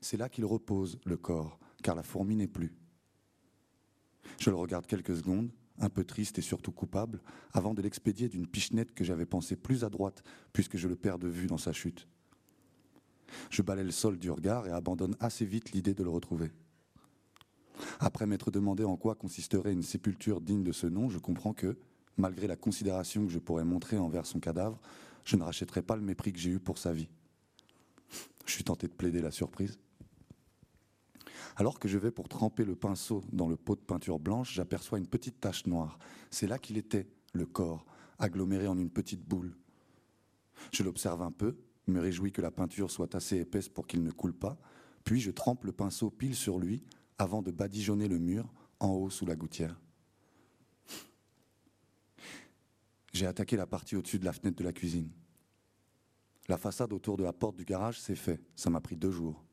C'est là qu'il repose, le corps, car la fourmi n'est plus. Je le regarde quelques secondes, un peu triste et surtout coupable, avant de l'expédier d'une pichenette que j'avais pensée plus à droite, puisque je le perds de vue dans sa chute. Je balaie le sol du regard et abandonne assez vite l'idée de le retrouver. Après m'être demandé en quoi consisterait une sépulture digne de ce nom, je comprends que, malgré la considération que je pourrais montrer envers son cadavre, je ne rachèterai pas le mépris que j'ai eu pour sa vie. Je suis tenté de plaider la surprise. Alors que je vais pour tremper le pinceau dans le pot de peinture blanche, j'aperçois une petite tache noire. C'est là qu'il était, le corps, aggloméré en une petite boule. Je l'observe un peu, me réjouis que la peinture soit assez épaisse pour qu'il ne coule pas, puis je trempe le pinceau pile sur lui avant de badigeonner le mur en haut sous la gouttière. J'ai attaqué la partie au-dessus de la fenêtre de la cuisine. La façade autour de la porte du garage, s'est fait. Ça m'a pris deux jours.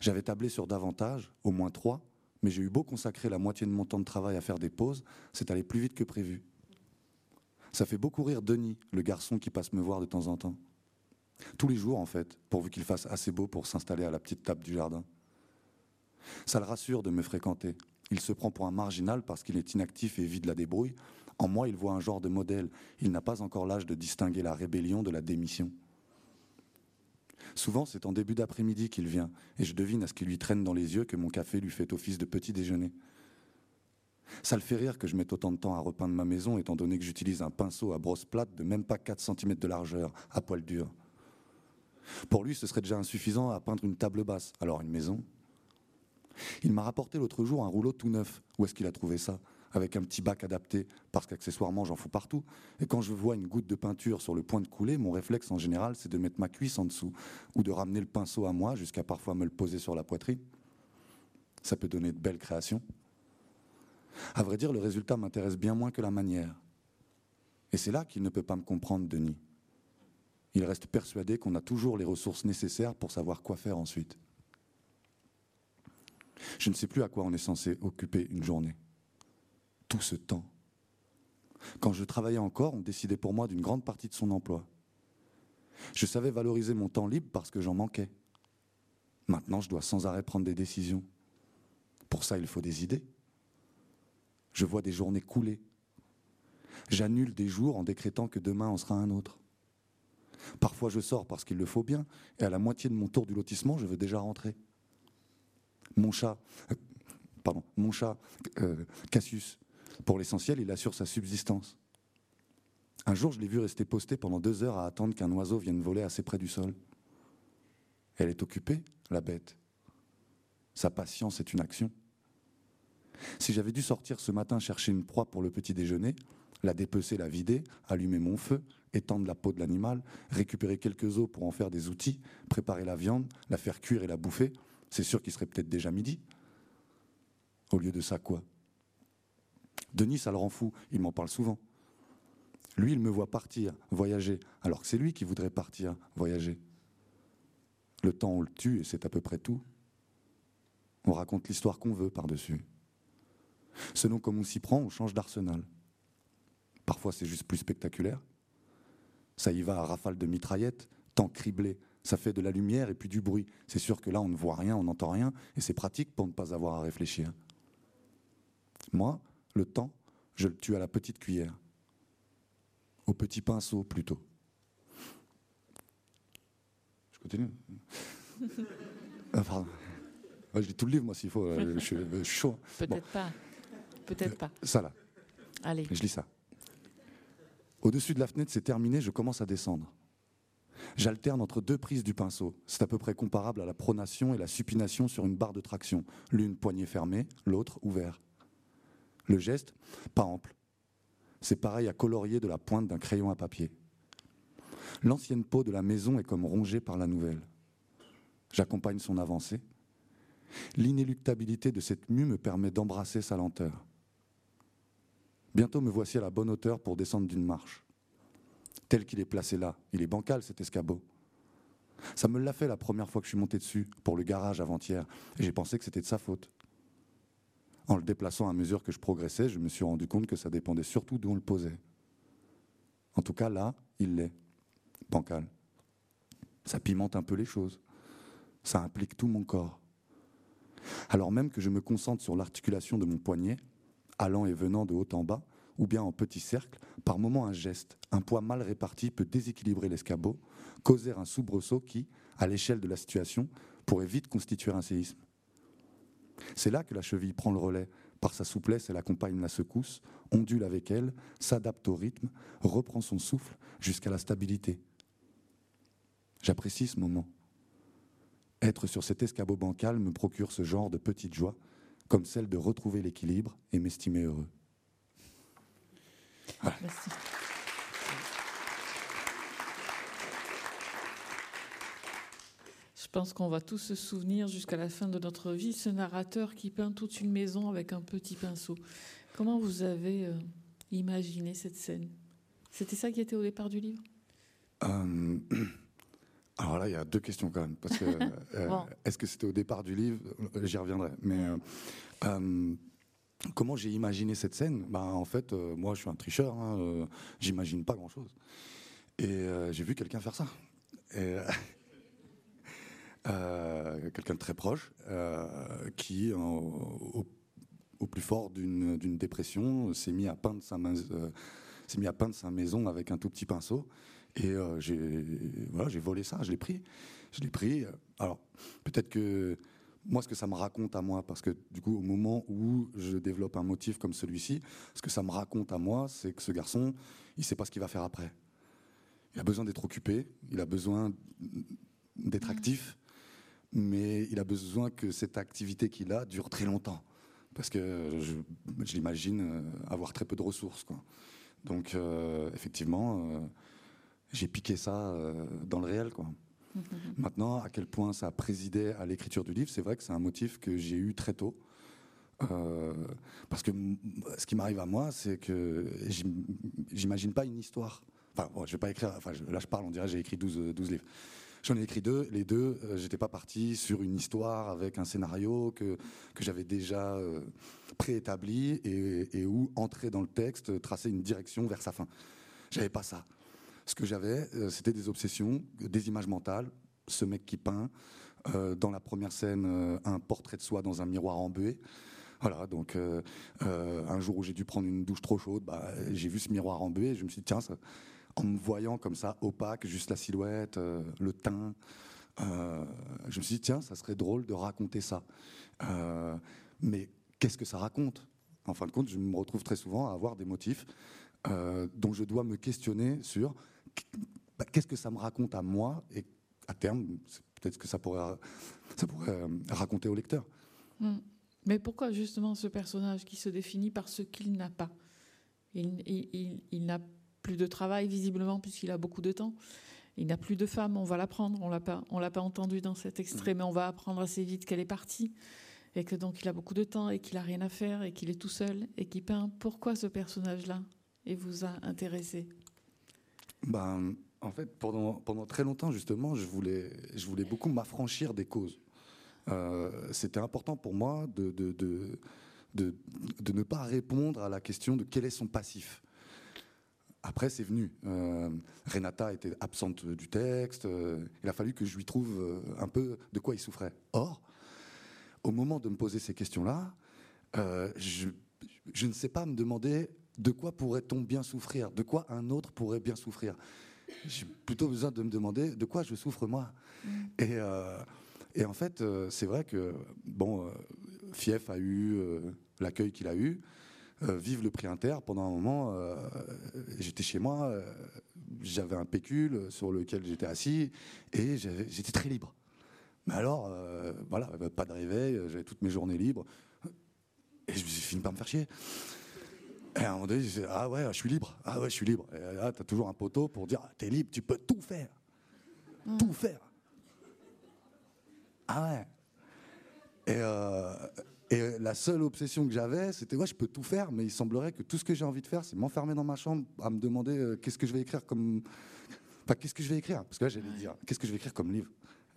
J'avais tablé sur davantage, au moins trois, mais j'ai eu beau consacrer la moitié de mon temps de travail à faire des pauses, c'est allé plus vite que prévu. Ça fait beaucoup rire Denis, le garçon qui passe me voir de temps en temps. Tous les jours, en fait, pourvu qu'il fasse assez beau pour s'installer à la petite table du jardin. Ça le rassure de me fréquenter. Il se prend pour un marginal parce qu'il est inactif et vide la débrouille. En moi, il voit un genre de modèle. Il n'a pas encore l'âge de distinguer la rébellion de la démission. Souvent, c'est en début d'après-midi qu'il vient, et je devine à ce qu'il lui traîne dans les yeux que mon café lui fait office de petit déjeuner. Ça le fait rire que je mette autant de temps à repeindre ma maison, étant donné que j'utilise un pinceau à brosse plate de même pas 4 cm de largeur, à poil dur. Pour lui, ce serait déjà insuffisant à peindre une table basse, alors une maison? Il m'a rapporté l'autre jour un rouleau tout neuf. Où est-ce qu'il a trouvé ça? Avec un petit bac adapté, parce qu'accessoirement j'en fous partout. Et quand je vois une goutte de peinture sur le point de couler, mon réflexe en général c'est de mettre ma cuisse en dessous, ou de ramener le pinceau à moi jusqu'à parfois me le poser sur la poitrine. Ça peut donner de belles créations. À vrai dire, le résultat m'intéresse bien moins que la manière. Et c'est là qu'il ne peut pas me comprendre, Denis. Il reste persuadé qu'on a toujours les ressources nécessaires pour savoir quoi faire ensuite. Je ne sais plus à quoi on est censé occuper une journée tout ce temps. Quand je travaillais encore, on décidait pour moi d'une grande partie de son emploi. Je savais valoriser mon temps libre parce que j'en manquais. Maintenant, je dois sans arrêt prendre des décisions. Pour ça, il faut des idées. Je vois des journées couler. J'annule des jours en décrétant que demain en sera un autre. Parfois, je sors parce qu'il le faut bien, et à la moitié de mon tour du lotissement, je veux déjà rentrer. Mon chat, euh, pardon, mon chat, euh, Cassius, pour l'essentiel, il assure sa subsistance. Un jour, je l'ai vu rester posté pendant deux heures à attendre qu'un oiseau vienne voler assez près du sol. Elle est occupée, la bête. Sa patience est une action. Si j'avais dû sortir ce matin chercher une proie pour le petit déjeuner, la dépecer, la vider, allumer mon feu, étendre la peau de l'animal, récupérer quelques os pour en faire des outils, préparer la viande, la faire cuire et la bouffer, c'est sûr qu'il serait peut-être déjà midi. Au lieu de ça, quoi? Denis, ça le rend fou, il m'en parle souvent. Lui, il me voit partir, voyager, alors que c'est lui qui voudrait partir, voyager. Le temps, on le tue et c'est à peu près tout. On raconte l'histoire qu'on veut par-dessus. Selon comme on s'y prend, on change d'arsenal. Parfois, c'est juste plus spectaculaire. Ça y va à rafale de mitraillettes, tant criblé. Ça fait de la lumière et puis du bruit. C'est sûr que là, on ne voit rien, on n'entend rien, et c'est pratique pour ne pas avoir à réfléchir. Moi, le temps, je le tue à la petite cuillère. Au petit pinceau plutôt. Je continue ah, pardon. je lis tout le livre, moi, s'il faut. Euh, je, suis chaud. Peut-être pas. Peut-être pas. Ça, là. Allez. Je lis ça. Au-dessus de la fenêtre, c'est terminé, je commence à descendre. J'alterne entre deux prises du pinceau. C'est à peu près comparable à la pronation et la supination sur une barre de traction. L'une poignée fermée, l'autre ouverte. Le geste, pas ample. C'est pareil à colorier de la pointe d'un crayon à papier. L'ancienne peau de la maison est comme rongée par la nouvelle. J'accompagne son avancée. L'inéluctabilité de cette mue me permet d'embrasser sa lenteur. Bientôt me voici à la bonne hauteur pour descendre d'une marche. Tel qu'il est placé là, il est bancal cet escabeau. Ça me l'a fait la première fois que je suis monté dessus, pour le garage avant-hier, et j'ai pensé que c'était de sa faute. En le déplaçant à mesure que je progressais, je me suis rendu compte que ça dépendait surtout d'où on le posait. En tout cas, là, il l'est. Bancal. Ça pimente un peu les choses. Ça implique tout mon corps. Alors même que je me concentre sur l'articulation de mon poignet, allant et venant de haut en bas, ou bien en petits cercles, par moments un geste, un poids mal réparti peut déséquilibrer l'escabeau, causer un soubresaut qui, à l'échelle de la situation, pourrait vite constituer un séisme. C'est là que la cheville prend le relais. Par sa souplesse, elle accompagne la secousse, ondule avec elle, s'adapte au rythme, reprend son souffle jusqu'à la stabilité. J'apprécie ce moment. Être sur cet escabeau bancal me procure ce genre de petite joie, comme celle de retrouver l'équilibre et m'estimer heureux. Pense qu'on va tous se souvenir jusqu'à la fin de notre vie ce narrateur qui peint toute une maison avec un petit pinceau. Comment vous avez euh, imaginé cette scène? C'était ça qui était au départ du livre? Euh, Alors là, il y a deux questions quand même. Parce que euh, est-ce que c'était au départ du livre? J'y reviendrai. Mais comment j'ai imaginé cette scène? Bah, En fait, moi, je suis un tricheur. Hein, J'imagine pas grand-chose. Et j'ai vu quelqu'un faire ça. Et, Euh, quelqu'un de très proche, euh, qui, au, plus fort d'une dépression, s'est mis, à peindre sa euh, mis à peindre sa maison avec un tout petit pinceau. Et j'ai voilà, volé ça, je l'ai pris. Je l'ai pris. Alors, peut-être que moi, ce que ça me raconte à moi, parce que du coup, au moment où je développe un motif comme celui-ci, ce que ça me raconte à moi, c'est que ce garçon, il ne sait pas ce qu'il va faire après. Il a besoin d'être occupé, il a besoin d'être mmh. actif, mais il a besoin que cette activité qu'il a dure très longtemps. Parce que je, l'imagine euh, avoir très peu de ressources. Quoi. Donc, euh, effectivement, euh, j'ai piqué ça dans le réel. Quoi. Maintenant, à quel point ça a présidé à l'écriture du livre, c'est vrai que c'est un motif que j'ai eu très tôt. parce que ce qui m'arrive à moi, c'est que j'imagine pas une histoire. Enfin, je vais pas écrire. Enfin, là, je parle, on dirait j'ai écrit 12, 12 livres. J'en ai écrit deux. Les deux, euh, j'étais pas parti sur une histoire avec un scénario que, que j'avais déjà euh, préétabli et, où entrer dans le texte, tracer une direction vers sa fin. J'avais pas ça. Ce que j'avais, euh, c'était des obsessions, des images mentales. Ce mec qui peint, dans la première scène, un portrait de soi dans un miroir embué. Voilà, donc un jour où j'ai dû prendre une douche trop chaude, bah, j'ai vu ce miroir embué et je me suis dit, tiens, ça, en me voyant comme ça, opaque, juste la silhouette, euh, le teint. Euh, je me suis dit, tiens, ça serait drôle de raconter ça. Euh, mais qu'est-ce que ça raconte? En fin de compte, je me retrouve très souvent à avoir des motifs dont je dois me questionner sur bah, qu'est-ce que ça me raconte à moi et à terme, peut-être que ça pourrait, ça pourrait raconter au lecteur. Hmm. Mais pourquoi justement ce personnage qui se définit par ce qu'il n'a pas? Il, il, il n'a plus de travail visiblement puisqu'il a beaucoup de temps. Il n'a plus de femme, on va l'apprendre. On l'a pas, on l'a pas entendu dans cet extrait, mais on va apprendre assez vite qu'elle est partie et que donc il a beaucoup de temps et qu'il a rien à faire et qu'il est tout seul et qu'il peint. Pourquoi ce personnage-là et vous a intéressé? Ben, en fait, pendant pendant très longtemps justement, je voulais je voulais beaucoup m'affranchir des causes. Euh, c'était important pour moi de de, de de, de, ne pas répondre à la question de quel est son passif. Après, c'est venu. Euh, Renata était absente du texte. Euh, il a fallu que je lui trouve euh, un peu de quoi il souffrait. Or, au moment de me poser ces questions-là, je, ne sais pas me demander de quoi pourrait-on bien souffrir, de quoi un autre pourrait bien souffrir. J'ai plutôt besoin de me demander de quoi je souffre moi. Mm. Et, et, en fait, c'est vrai que bon, Fief a eu l'accueil qu'il a eu. Euh, vive le prix inter. Pendant un moment, euh, j'étais chez moi, euh, j'avais un pécule sur lequel j'étais assis et j'étais très libre. Mais alors, voilà, pas de réveil, j'avais toutes mes journées libres et je fini par me faire chier. Et à un moment donné, je ah ouais, je suis libre. Ah ouais, je suis libre. Et là, t'as toujours un poteau pour dire, t'es libre, tu peux tout faire. Tout faire. Ah ouais. Et, et la seule obsession que j'avais, c'était ouais, je peux tout faire, mais il semblerait que tout ce que j'ai envie de faire, c'est m'enfermer dans ma chambre à me demander euh, qu'est-ce que je vais écrire comme. Enfin, qu'est-ce que je vais écrire? Parce que là, j'allais dire, qu'est-ce que je vais écrire comme livre?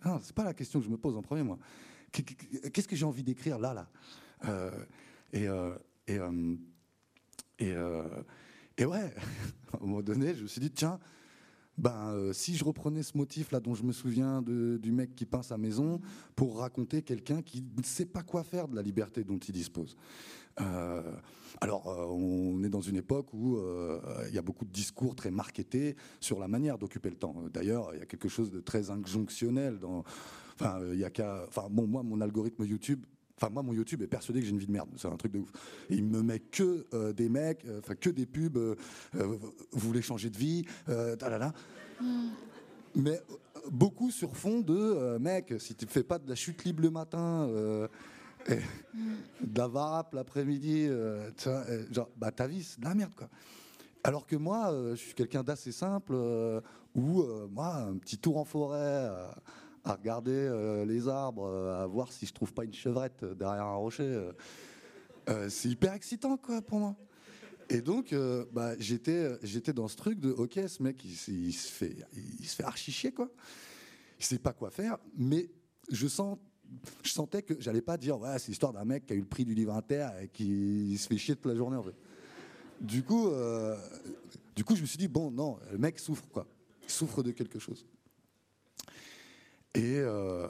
Non, c'est pas la question que je me pose en premier, moi. Qu'est-ce que j'ai envie d'écrire là, là? Euh, Et. Euh, et, et, et ouais, à un moment donné, je me suis dit, tiens, ben, euh, si je reprenais ce motif là dont je me souviens du mec qui peint sa maison pour raconter quelqu'un qui ne sait pas quoi faire de la liberté dont il dispose. Euh, alors, euh, on est dans une époque où il y a beaucoup de discours très marketés sur la manière d'occuper le temps. D'ailleurs, il y a quelque chose de très injonctionnel. Enfin, il y a qu'à. Enfin, bon, moi, mon algorithme YouTube Enfin, moi, mon YouTube est persuadé que j'ai une vie de merde. C'est un truc de ouf. il me met que euh, des mecs, euh, enfin, que des pubs. Euh, vous voulez changer de vie, là. Mm. Mais beaucoup sur fond de mec, si tu ne fais pas de la chute libre le matin, et mm. de la varap l'après-midi, genre, bah, ta vie, c'est de la merde, quoi. Alors que moi, je suis quelqu'un d'assez simple, où, moi, un petit tour en forêt à regarder euh, les arbres, euh, à voir si je trouve pas une chevrette derrière un rocher. Euh, c'est hyper excitant, quoi, pour moi. Et donc, bah, j'étais, j'étais dans ce truc de, ok, ce mec, il, se fait, il se fait archi chier, quoi. Il sait pas quoi faire, mais je sens je sentais que j'allais pas dire ouais c'est l'histoire d'un mec qui a eu le prix du livre inter et qui se fait chier toute la journée en fait. Du coup, du coup je me suis dit bon non le mec souffre quoi, il souffre de quelque chose. Et, euh,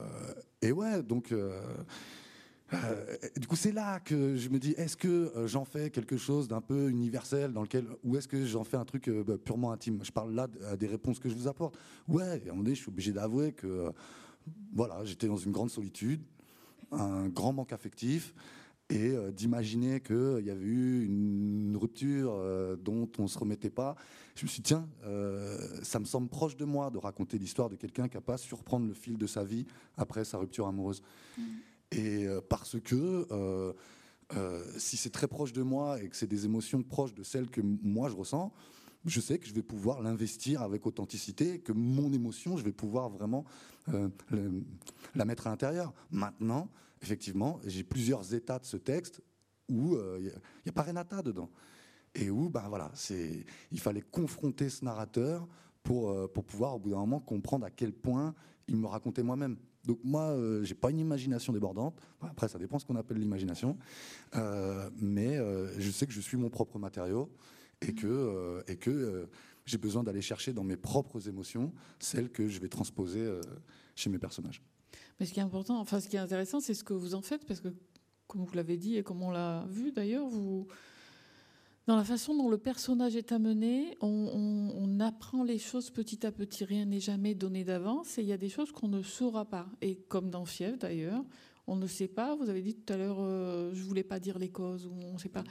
et ouais, donc. Euh, euh, du coup, c'est là que je me dis, est-ce que j'en fais quelque chose d'un peu universel dans lequel, ou est-ce que j'en fais un truc bah, purement intime? Je parle là des réponses que je vous apporte. Ouais, à un moment donné, je suis obligé d'avouer que, voilà, j'étais dans une grande solitude, un grand manque affectif, et euh, d'imaginer qu'il y avait eu une rupture euh, dont on ne se remettait pas. Je me suis dit, tiens, euh, ça me semble proche de moi de raconter l'histoire de quelqu'un qui n'a pas su reprendre le fil de sa vie après sa rupture amoureuse. Mm. Et parce que si c'est très proche de moi et que c'est des émotions proches de celles que moi je ressens, je sais que je vais pouvoir l'investir avec authenticité, que mon émotion, je vais pouvoir vraiment la mettre à l'intérieur. Maintenant, effectivement, j'ai plusieurs états de ce texte où il euh, n'y a, pas Renata dedans. Et où, ben voilà, il fallait confronter ce narrateur pour, euh, pour pouvoir, au bout d'un moment, comprendre à quel point il me racontait moi-même. Donc moi, euh, j'ai pas une imagination débordante. Après, ça dépend ce qu'on appelle l'imagination. mais je sais que je suis mon propre matériau et que, et que j'ai besoin d'aller chercher dans mes propres émotions celles que je vais transposer chez mes personnages. Mais ce qui est important, enfin ce qui est intéressant, c'est ce que vous en faites, parce que comme vous l'avez dit et comme on l'a vu d'ailleurs, vous, dans la façon dont le personnage est amené, on, apprend les choses petit à petit. Rien n'est jamais donné d'avance et il y a des choses qu'on ne saura pas. Et comme dans Fièvre d'ailleurs, on ne sait pas. Vous avez dit tout à l'heure, euh, je voulais pas dire les causes, on ne sait pas.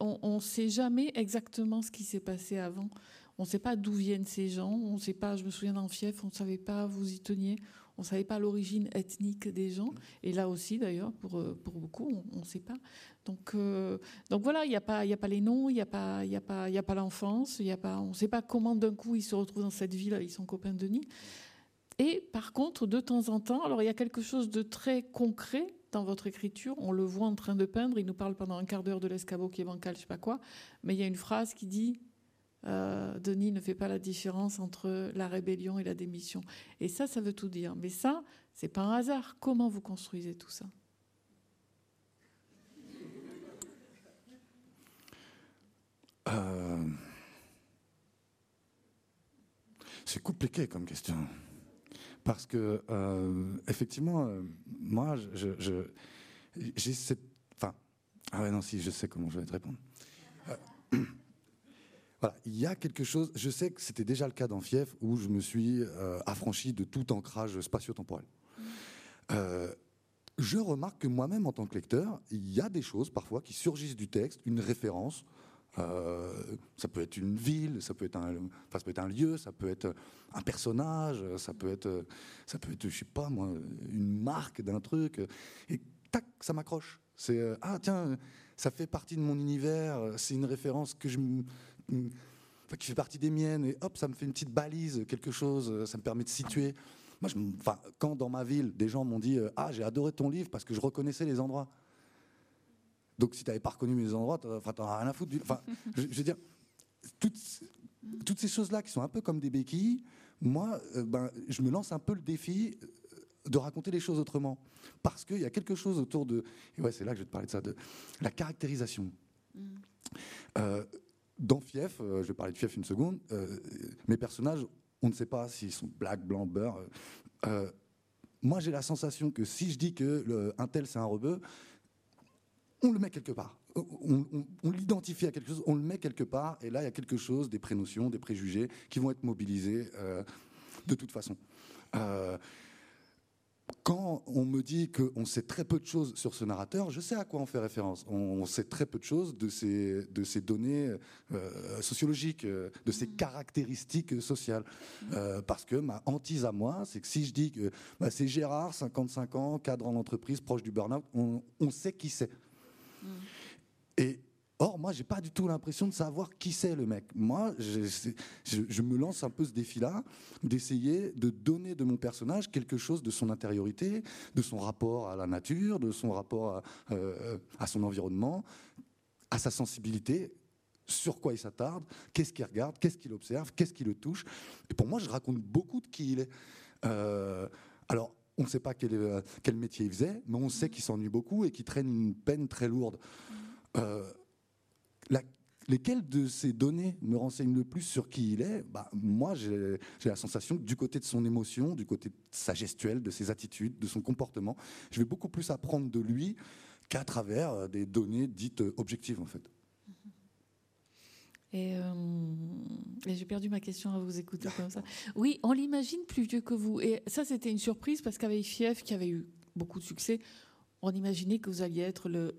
on ne sait jamais exactement ce qui s'est passé avant. On ne sait pas d'où viennent ces gens. On ne sait pas. Je me souviens dans Fièvre, on ne savait pas. Vous y teniez. On ne savait pas l'origine ethnique des gens. Et là aussi, d'ailleurs, pour, euh, pour beaucoup, on ne sait pas. Donc, euh, donc voilà, il n'y a, pas, a pas les noms, il n'y a pas, y a pas, y a pas l'enfance, y a pas, on ne sait pas comment d'un coup ils se retrouvent dans cette ville ils sont copains de Denis. Et par contre, de temps en temps, alors il y a quelque chose de très concret dans votre écriture. On le voit en train de peindre. Il nous parle pendant un quart d'heure de l'escabeau qui est bancal, je sais pas quoi. Mais il y a une phrase qui dit euh, Denis ne fait pas la différence entre la rébellion et la démission. Et ça, ça veut tout dire. Mais ça, c'est pas un hasard. Comment vous construisez tout ça? Euh, C'est compliqué comme question. Parce que, euh, effectivement, moi, je, j'ai cette. Enfin, ah ouais, non, si, je sais comment je vais te répondre il y a quelque chose. Je sais que c'était déjà le cas dans Fief où je me suis euh, affranchi de tout ancrage spatio-temporel. Euh, je remarque que moi-même, en tant que lecteur, il y a des choses parfois qui surgissent du texte, une référence. Euh, ça peut être une ville, ça peut être un, ça peut être un lieu, ça peut être un personnage, ça peut être, ça peut être, je sais pas moi, une marque d'un truc. Et tac, ça m'accroche. C'est ah tiens, ça fait partie de mon univers. C'est une référence que je qui fait partie des miennes, et hop, ça me fait une petite balise, quelque chose, euh, ça me permet de situer. Moi, je, enfin, quand dans ma ville, des gens m'ont dit euh, Ah, j'ai adoré ton livre parce que je reconnaissais les endroits. Donc, si tu n'avais pas reconnu mes endroits, tu n'en as rien à foutre. Enfin, je, veux dire, toutes, toutes ces choses-là qui sont un peu comme des béquilles, moi, euh, ben, je me lance un peu le défi de raconter les choses autrement. Parce qu'il y a quelque chose autour de. Et ouais, c'est là que je vais te parler de ça, de la caractérisation. Mm. Dans Fief, euh, je vais parler de Fief une seconde, euh, mes personnages on ne sait pas s'ils sont black, blanc, beurre. Euh, moi, j'ai la sensation que si je dis que tel c'est un rebeu, on le met quelque part. On, l'identifie à quelque chose, on le met quelque part, et là, il y a quelque chose, des prénotions, des préjugés qui vont être mobilisés de toute façon. Quand on me dit qu'on sait très peu de choses sur ce narrateur, je sais à quoi on fait référence. On sait très peu de choses de ces, de ces données euh, sociologiques, euh, de ces caractéristiques sociales. Euh, parce que ma hantise à moi, c'est que si je dis que bah, c'est Gérard, 55 ans, cadre en entreprise, proche du burn-out, on, sait qui c'est. Mm. Et Or, moi, j'ai pas du tout l'impression de savoir qui c'est le mec. Moi, je, me lance un peu ce défi-là, d'essayer de donner de mon personnage quelque chose de son intériorité, de son rapport à la nature, de son rapport à, euh, son environnement, à sa sensibilité, sur quoi il s'attarde, qu'est-ce qu'il regarde, qu'est-ce qu'il observe, qu'est-ce qui le touche. Et pour moi, je raconte beaucoup de qui il est. Euh, alors, on ne sait pas quel, euh, quel, métier il faisait, mais on sait qu'il s'ennuie beaucoup et qu'il traîne une peine très lourde. Lesquelles de ces données me renseignent le plus sur qui il est? Bah, Moi, j'ai la sensation que du côté de son émotion, du côté de sa gestuelle, de ses attitudes, de son comportement, je vais beaucoup plus apprendre de lui qu'à travers euh, des données dites euh, objectives, en fait. Euh, et, j'ai perdu ma question à vous écouter comme ça. Oui, on l'imagine plus vieux que vous. Et ça, c'était une surprise parce qu'avec Fief, qui avait eu beaucoup de succès, on imaginait que vous alliez être le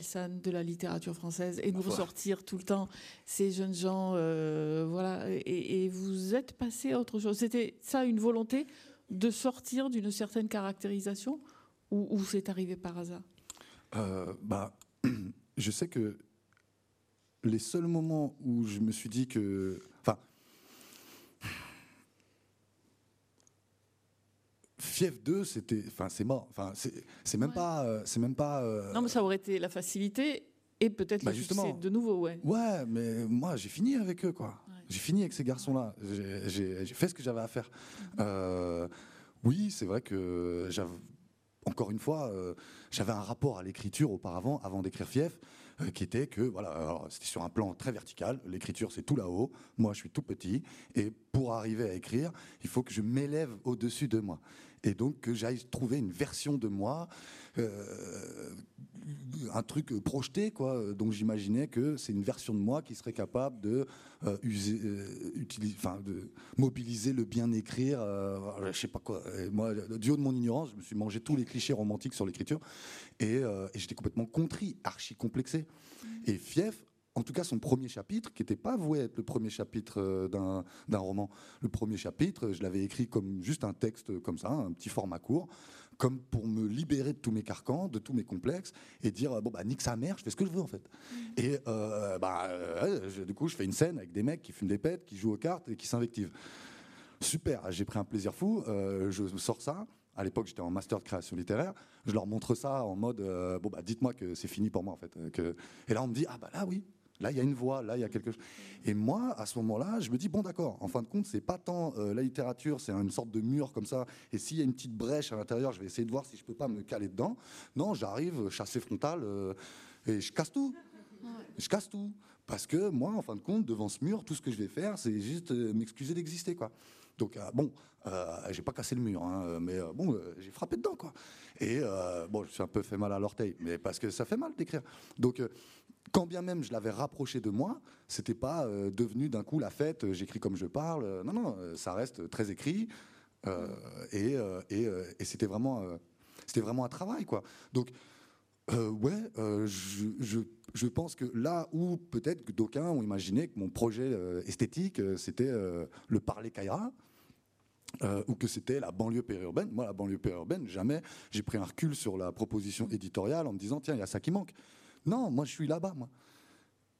San de la littérature française et nous ressortir tout le temps ces jeunes gens, euh, voilà. Et, vous êtes passé à autre chose. C'était ça une volonté de sortir d'une certaine caractérisation ou, c'est arrivé par hasard? Euh, Bah, je sais que les seuls moments où je me suis dit que, enfin, Fief 2, c'était, enfin, c'est mort. Enfin, c'est même pas, euh, c'est même pas. Euh, non, mais ça aurait été la facilité et peut-être bah, le succès de nouveau, ouais. Ouais, mais moi, j'ai fini avec eux, quoi. J'ai fini avec ces garçons-là. J'ai fait ce que j'avais à faire. Mhm. Euh, oui, c'est vrai que j'avais, encore une fois, j'avais un rapport à l'écriture auparavant, avant d'écrire Fief. Qui était que voilà, c'était sur un plan très vertical. L'écriture, c'est tout là-haut. Moi, je suis tout petit, et pour arriver à écrire, il faut que je m'élève au-dessus de moi et donc que j'aille trouver une version de moi, euh, un truc projeté, quoi. Donc j'imaginais que c'est une version de moi qui serait capable de euh, euh, mobiliser le bien écrire, je sais pas quoi. moi, du haut de mon ignorance, je me suis mangé tous les clichés romantiques sur l'écriture et, et j'étais complètement contrit, archi complexé. Mmh. Et Fief en tout cas son premier chapitre, qui n'était pas voué être le premier chapitre euh, d'un roman. Le premier chapitre, je l'avais écrit comme juste un texte comme ça, un petit format court, comme pour me libérer de tous mes carcans, de tous mes complexes, et dire bon bah nique sa mère, je fais ce que je veux en fait. Mmh. Et euh, bah du coup, je fais une scène avec des mecs qui fument des pètes, qui jouent aux cartes et qui s'invectivent. Super, j'ai pris un plaisir fou. Euh, je sors ça. À l'époque, j'étais en master de création littéraire. Je leur montre ça en mode bon bah dites-moi que c'est fini pour moi en fait. Que... Et là, on me dit ah bah là oui, Là, il y a une voix, là, il y a quelque chose. Et moi, à ce moment-là, je me dis, bon, d'accord, en fin de compte, c'est pas tant euh, la littérature, c'est une sorte de mur comme ça. Et s'il y a une petite brèche à l'intérieur, je vais essayer de voir si je peux pas me caler dedans. Non, j'arrive, chassé frontal, euh, et je casse tout. Je casse tout. Parce que moi, en fin de compte, devant ce mur, tout ce que je vais faire, c'est juste euh, m'excuser d'exister, quoi. Donc, bon, j'ai pas cassé le mur, hein, mais bon, j'ai frappé dedans, quoi. Et bon, je suis un peu fait mal à l'orteil, mais parce que ça fait mal d'écrire. Donc, quand bien même je l'avais rapproché de moi, c'était pas euh, devenu d'un coup la fête, euh, j'écris comme je parle. Euh, non, non, ça reste très écrit. et, et, c'était vraiment, c'était vraiment un travail, quoi. Donc, ouais, je, je, pense que là où peut-être que d'aucuns ont imaginé que mon projet esthétique, c'était le parler Kaira. Ou que c'était la banlieue périurbaine. Moi, la banlieue périurbaine, jamais j'ai pris un recul sur la proposition éditoriale en me disant tiens, il y a ça qui manque. Non, moi je suis là-bas, moi.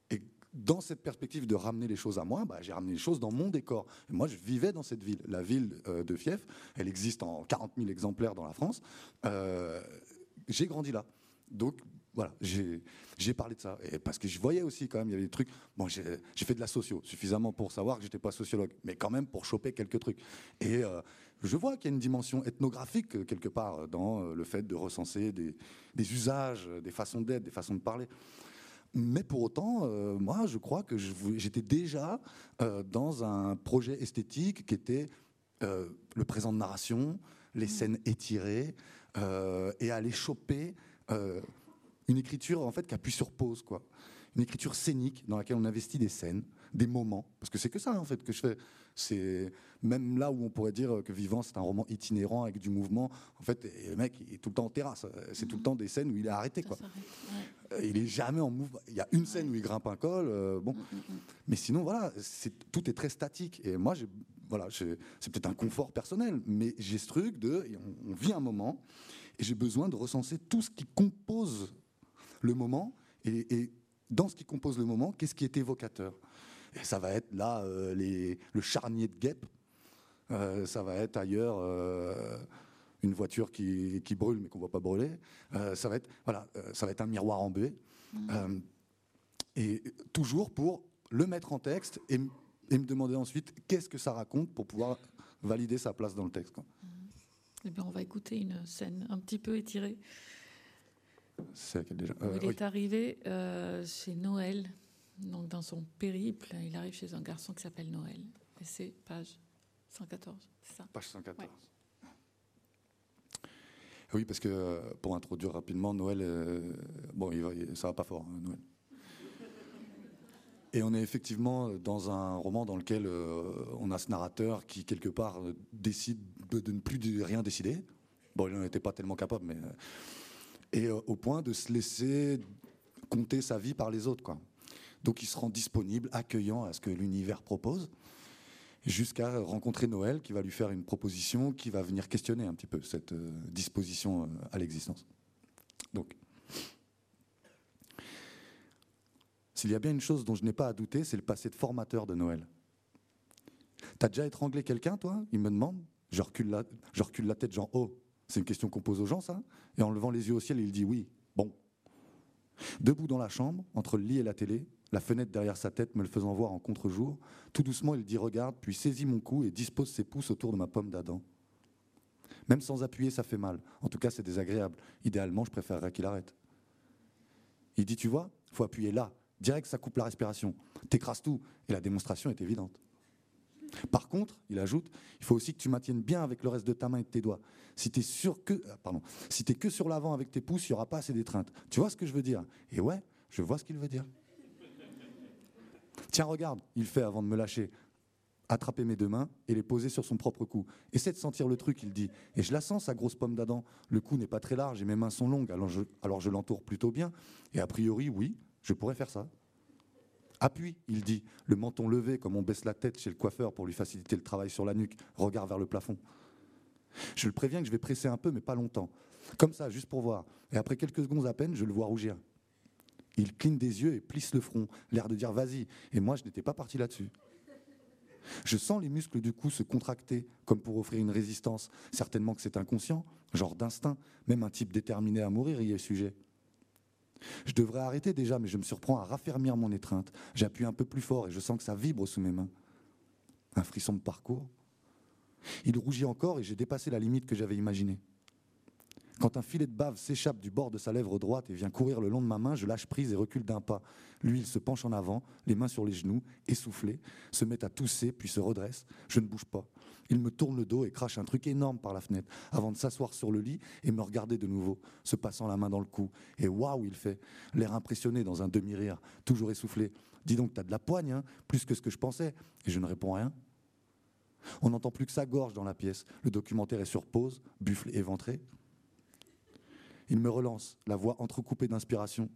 Et dans cette perspective de ramener les choses à moi, bah, j'ai ramené les choses dans mon décor. Moi, je vivais dans cette ville. La ville euh, de Fief, elle existe en 40 000 exemplaires dans la France. Euh, j'ai grandi là. Donc, voilà, j'ai parlé de ça. Et parce que je voyais aussi quand même, il y avait des trucs. Bon, j'ai fait de la socio, suffisamment pour savoir que j'étais pas sociologue, mais quand même pour choper quelques trucs. Et euh, je vois qu'il y a une dimension ethnographique euh, quelque part dans euh, le fait de recenser des, usages, des façons d'être, des façons de parler. mais pour autant, euh, moi, je crois que j'étais déjà euh, dans un projet esthétique qui était euh, le présent de narration, les mmh. scènes étirées, et aller choper une écriture en fait qui appuie sur pause, quoi. Une écriture scénique dans laquelle on investit des scènes, des moments, parce que c'est que ça en fait que je fais. C'est même là où on pourrait dire que Vivant c'est un roman itinérant avec du mouvement. En fait, le mec il est tout le temps en terrasse. C'est tout le temps des scènes où il est arrêté, quoi. Euh, il est jamais en mouvement. Il y a une scène où il grimpe un col, euh, bon. Mm, mm, mm. Mais sinon, voilà, tout est très statique. Et moi, voilà, c'est peut-être un confort personnel, mais j'ai ce truc de, on, vit un moment, et j'ai besoin de recenser tout ce qui compose le moment, et, dans ce qui compose le moment, qu'est-ce qui est évocateur? Et ça va être là euh, les, le charnier de guêpe, ça va être ailleurs une voiture qui, brûle mais qu'on ne voit pas brûler. Euh, ça, va être, voilà, euh, ça va être un miroir en mmh. Euh, et toujours pour le mettre en texte et, me demander ensuite qu'est-ce que ça raconte pour pouvoir valider sa place dans le texte. Quoi. Mmh. Eh bien, on va écouter une scène un petit peu étirée. C'est laquelle déjà Il est arrivé chez Noël, donc dans son périple, il arrive chez un garçon qui s'appelle Noël. Et c'est page 114, c'est ça? Page 114. Oui, parce que euh, pour introduire rapidement, Noël, euh, bon, il ça va pas fort, hein, Noël. Et on est effectivement dans un roman dans lequel euh, on a ce narrateur qui, quelque part, décide de ne plus rien décider. Bon, il n'en était pas tellement capable, mais. Et au point de se laisser compter sa vie par les autres, quoi. Donc il se rend disponible, accueillant à ce que l'univers propose jusqu'à rencontrer Noël qui va lui faire une proposition qui va venir questionner un petit peu cette euh, disposition euh, à l'existence. Donc, s'il y a bien une chose dont je n'ai pas à douter, c'est le passé de formateur de Noël. T'as déjà étranglé quelqu'un, toi? Il me demande. Je recule, la, je recule la tête, genre, oh, c'est une question qu'on pose aux gens, ça Et en levant les yeux au ciel, il dit oui. Bon. Debout dans la chambre, entre le lit et la télé, la fenêtre derrière sa tête me le faisant voir en contre-jour. Tout doucement, il dit Regarde, puis saisit mon cou et dispose ses pouces autour de ma pomme d'Adam. Même sans appuyer, ça fait mal. En tout cas, c'est désagréable. Idéalement, je préférerais qu'il arrête. Il dit Tu vois, faut appuyer là. Direct, ça coupe la respiration. T'écrases tout. Et la démonstration est évidente. Par contre, il ajoute, il faut aussi que tu maintiennes bien avec le reste de ta main et de tes doigts. Si tu es que, euh, pardon, si que sur l'avant avec tes pouces, il n'y aura pas assez d'étreinte. Tu vois ce que je veux dire? Et ouais, je vois ce qu'il veut dire. Tiens, regarde, il fait avant de me lâcher. Attraper mes deux mains et les poser sur son propre cou. Essaie de sentir le truc, il dit. Et je la sens, sa grosse pomme d'Adam. Le cou n'est pas très large et mes mains sont longues, alors je l'entoure plutôt bien. Et a priori, oui, je pourrais faire ça. Appuie, il dit, le menton levé comme on baisse la tête chez le coiffeur pour lui faciliter le travail sur la nuque, regard vers le plafond. Je le préviens que je vais presser un peu, mais pas longtemps. Comme ça, juste pour voir. Et après quelques secondes à peine, je le vois rougir. Il cligne des yeux et plisse le front, l'air de dire vas-y. Et moi, je n'étais pas parti là-dessus. Je sens les muscles du cou se contracter, comme pour offrir une résistance. Certainement que c'est inconscient, genre d'instinct. Même un type déterminé à mourir y est sujet. Je devrais arrêter déjà, mais je me surprends à raffermir mon étreinte. J'appuie un peu plus fort et je sens que ça vibre sous mes mains. Un frisson de parcours. Il rougit encore et j'ai dépassé la limite que j'avais imaginée. Quand un filet de bave s'échappe du bord de sa lèvre droite et vient courir le long de ma main, je lâche prise et recule d'un pas. Lui, il se penche en avant, les mains sur les genoux, essoufflé, se met à tousser, puis se redresse. Je ne bouge pas. Il me tourne le dos et crache un truc énorme par la fenêtre, avant de s'asseoir sur le lit et me regarder de nouveau, se passant la main dans le cou. Et waouh, il fait, l'air impressionné dans un demi-rire, toujours essoufflé. Dis donc, t'as de la poigne, hein, plus que ce que je pensais. Et je ne réponds rien. On n'entend plus que sa gorge dans la pièce. Le documentaire est sur pause, buffle éventré. Il me relance, la voix entrecoupée d'inspiration.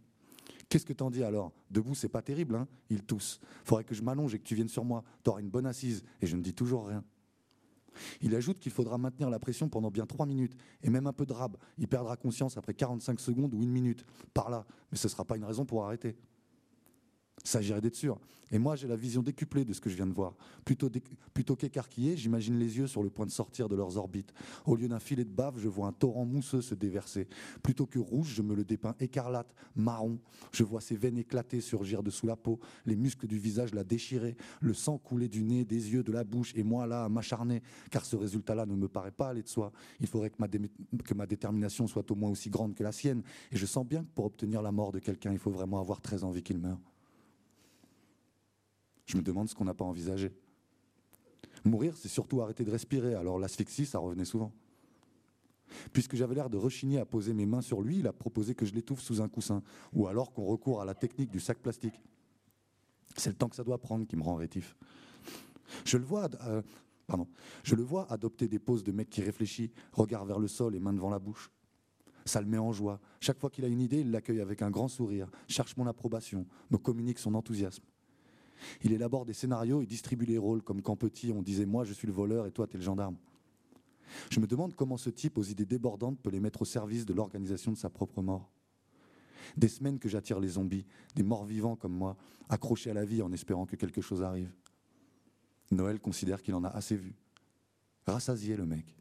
Qu'est-ce que t'en dis alors? Debout, c'est pas terrible, hein? Il tousse. Faudrait que je m'allonge et que tu viennes sur moi. T'auras une bonne assise. Et je ne dis toujours rien. Il ajoute qu'il faudra maintenir la pression pendant bien trois minutes, et même un peu de rab. Il perdra conscience après 45 secondes ou une minute. Par là. Mais ce ne sera pas une raison pour arrêter. S'agirait d'être sûr. Et moi, j'ai la vision décuplée de ce que je viens de voir. Plutôt, plutôt qu'écarquillé, j'imagine les yeux sur le point de sortir de leurs orbites. Au lieu d'un filet de bave, je vois un torrent mousseux se déverser. Plutôt que rouge, je me le dépeins écarlate, marron. Je vois ses veines éclater, surgir dessous la peau, les muscles du visage la déchirer, le sang couler du nez, des yeux, de la bouche, et moi là à m'acharner, car ce résultat-là ne me paraît pas aller de soi. Il faudrait que ma, que ma détermination soit au moins aussi grande que la sienne. Et je sens bien que pour obtenir la mort de quelqu'un, il faut vraiment avoir très envie qu'il meure. Je me demande ce qu'on n'a pas envisagé. Mourir, c'est surtout arrêter de respirer, alors l'asphyxie, ça revenait souvent. Puisque j'avais l'air de rechigner à poser mes mains sur lui, il a proposé que je l'étouffe sous un coussin, ou alors qu'on recourt à la technique du sac plastique. C'est le temps que ça doit prendre qui me rend rétif. Je le vois, euh, adopter des poses de mec qui réfléchit, regard vers le sol et main devant la bouche. Ça le met en joie. Chaque fois qu'il a une idée, il l'accueille avec un grand sourire, cherche mon approbation, me communique son enthousiasme. Il élabore des scénarios et distribue les rôles, comme quand petit on disait moi je suis le voleur et toi tu es le gendarme. Je me demande comment ce type aux idées débordantes peut les mettre au service de l'organisation de sa propre mort. Des semaines que j'attire les zombies, des morts vivants comme moi, accrochés à la vie en espérant que quelque chose arrive. Noël considère qu'il en a assez vu. Rassasié le mec.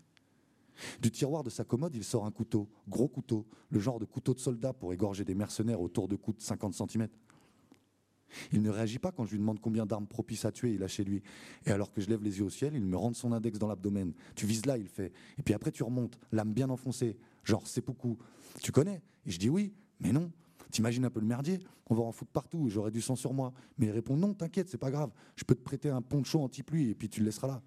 Du tiroir de sa commode, il sort un couteau, gros couteau, le genre de couteau de soldat pour égorger des mercenaires autour de coups de 50 cm. Il ne réagit pas quand je lui demande combien d'armes propices à tuer il a chez lui. Et alors que je lève les yeux au ciel, il me rentre son index dans l'abdomen. Tu vises là, il fait. Et puis après, tu remontes, l'âme bien enfoncée. Genre, c'est beaucoup. Tu connais? Et je dis oui, mais non. T'imagines un peu le merdier? On va en foutre partout, j'aurai du sang sur moi. Mais il répond non, t'inquiète, c'est pas grave. Je peux te prêter un poncho anti-pluie et puis tu le laisseras là.